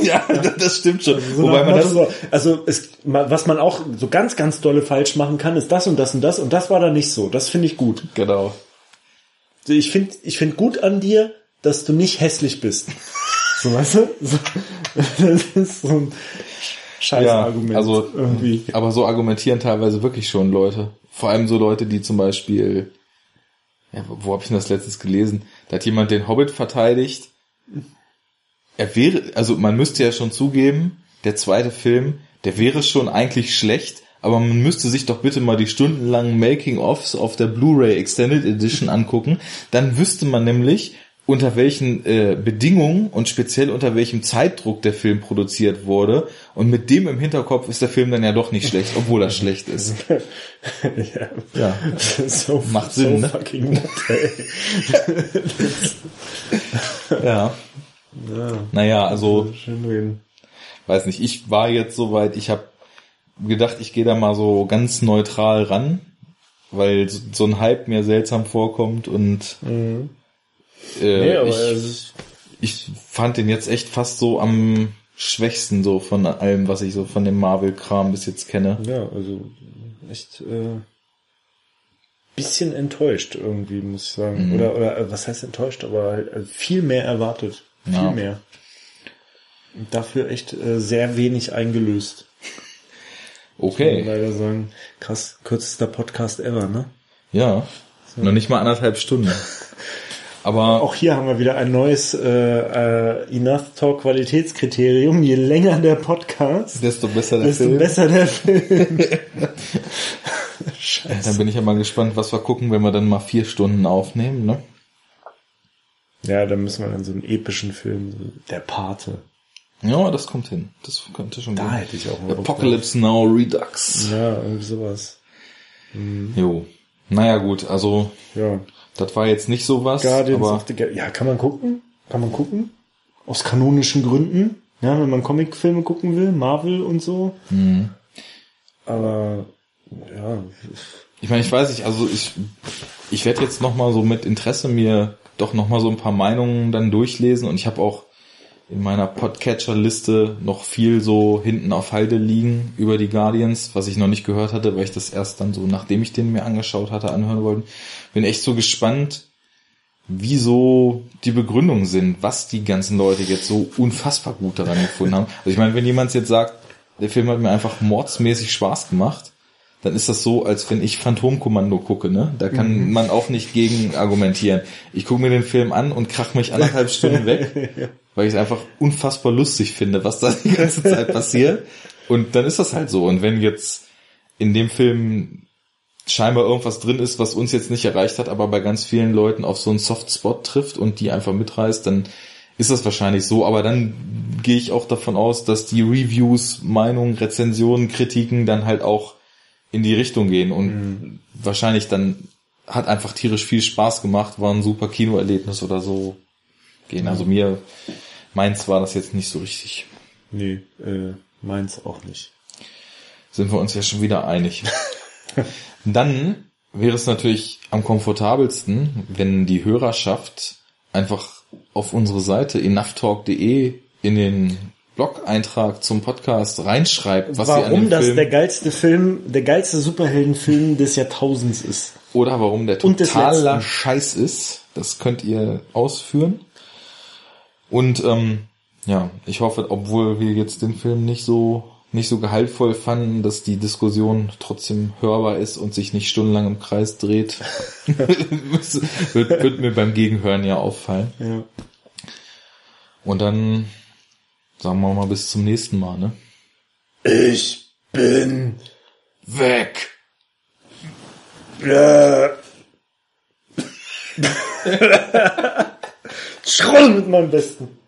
ja, das stimmt schon. So Wobei man das, so, also es, was man auch so ganz, ganz dolle falsch machen kann, ist das und das und das und das war da nicht so. Das finde ich gut. genau. Ich finde ich find gut an dir, dass du nicht hässlich bist. So, weißt du? So, das ist so ein scheiß Ja, Argument. also, irgendwie. aber so argumentieren teilweise wirklich schon Leute. Vor allem so Leute, die zum Beispiel, ja, wo, wo habe ich denn das letztens gelesen? Da hat jemand den Hobbit verteidigt. Er wäre, also man müsste ja schon zugeben, der zweite Film, der wäre schon eigentlich schlecht, aber man müsste sich doch bitte mal die stundenlangen Making-ofs auf der Blu-ray Extended Edition angucken. Dann wüsste man nämlich, unter welchen äh, Bedingungen und speziell unter welchem Zeitdruck der Film produziert wurde. Und mit dem im Hinterkopf ist der Film dann ja doch nicht schlecht, obwohl er schlecht ist. ja. Ja. So, Macht so Sinn, ne? fucking nett, ey. Ja. Ja, Naja, also schön reden. weiß nicht, ich war jetzt soweit, ich habe gedacht, ich gehe da mal so ganz neutral ran, weil so ein Hype mir seltsam vorkommt und Mhm. äh, Nee, ich, ist, ich fand den jetzt echt fast so am schwächsten so von allem, was ich so von dem Marvel-Kram bis jetzt kenne. ja, also echt äh, bisschen enttäuscht irgendwie, muss ich sagen. Mhm. Oder, oder äh, was heißt enttäuscht, aber halt äh, viel mehr erwartet. Viel Ja. mehr. Und dafür echt äh, sehr wenig eingelöst. Okay, leider sagen. Krass, kürzester Podcast ever, ne? ja, noch nicht mal anderthalb Stunden. Aber Auch hier haben wir wieder ein neues äh, äh, Enough Talk Qualitätskriterium. Je länger der Podcast, desto besser der desto Film. besser der Film. Dann bin ich ja mal gespannt, was wir gucken, wenn wir dann mal vier Stunden aufnehmen, ne? Ja, dann müssen wir dann so einen epischen Film, so der Pate. Ja, das kommt hin. Das könnte schon Da gehen. hätte ich auch mal Apocalypse Now Redux. Ja, irgendwie sowas. Jo. Naja, gut, also Ja. das war jetzt nicht so was, Guardians aber of the Ga Ja, kann man gucken? Kann man gucken? Aus kanonischen Gründen. Ja, wenn man Comicfilme gucken will, Marvel und so. Mhm. Aber ja, ich meine, ich weiß nicht, also ich ich werde jetzt noch mal so mit Interesse mir doch noch mal so ein paar Meinungen dann durchlesen und ich habe auch in meiner Podcatcher-Liste noch viel so hinten auf Halde liegen über die Guardians, was ich noch nicht gehört hatte, weil ich das erst dann so, nachdem ich den mir angeschaut hatte, anhören wollte. Bin echt so gespannt, wieso die Begründungen sind, was die ganzen Leute jetzt so unfassbar gut daran gefunden haben. Also ich meine, wenn jemand jetzt sagt, der Film hat mir einfach mordsmäßig Spaß gemacht, dann ist das so, als wenn ich Phantomkommando gucke, ne? Da kann man auch nicht gegen argumentieren. Ich gucke mir den Film an und krach mich anderthalb Stunden weg, weil ich es einfach unfassbar lustig finde, was da die ganze Zeit passiert. Und dann ist das halt so. Und wenn jetzt in dem Film scheinbar irgendwas drin ist, was uns jetzt nicht erreicht hat, aber bei ganz vielen Leuten auf so einen Softspot trifft und die einfach mitreißt, dann ist das wahrscheinlich so, aber dann gehe ich auch davon aus, dass die Reviews, Meinungen, Rezensionen, Kritiken dann halt auch in die Richtung gehen und mhm. wahrscheinlich dann hat einfach tierisch viel Spaß gemacht, war ein super Kinoerlebnis oder so gehen. Also mir, meins war das jetzt nicht so richtig. Nee, äh, meins auch nicht. Sind wir uns ja schon wieder einig. dann wäre es natürlich am komfortabelsten, wenn die Hörerschaft einfach auf unsere Seite enoughtalk.de in den Blog-Eintrag zum Podcast reinschreibt, was warum sie an dem das Film der geilste Film, der geilste Superheldenfilm des Jahrtausends ist. Oder warum der totaler Scheiß ist. Das könnt ihr ausführen. Und ähm, ja, ich hoffe, obwohl wir jetzt den Film nicht so nicht so gehaltvoll fanden, dass die Diskussion trotzdem hörbar ist und sich nicht stundenlang im Kreis dreht. wird, wird mir beim Gegenhören ja auffallen. Ja. Und dann sagen wir mal bis zum nächsten Mal, ne? Ich bin weg. Schroll mit meinem Besten.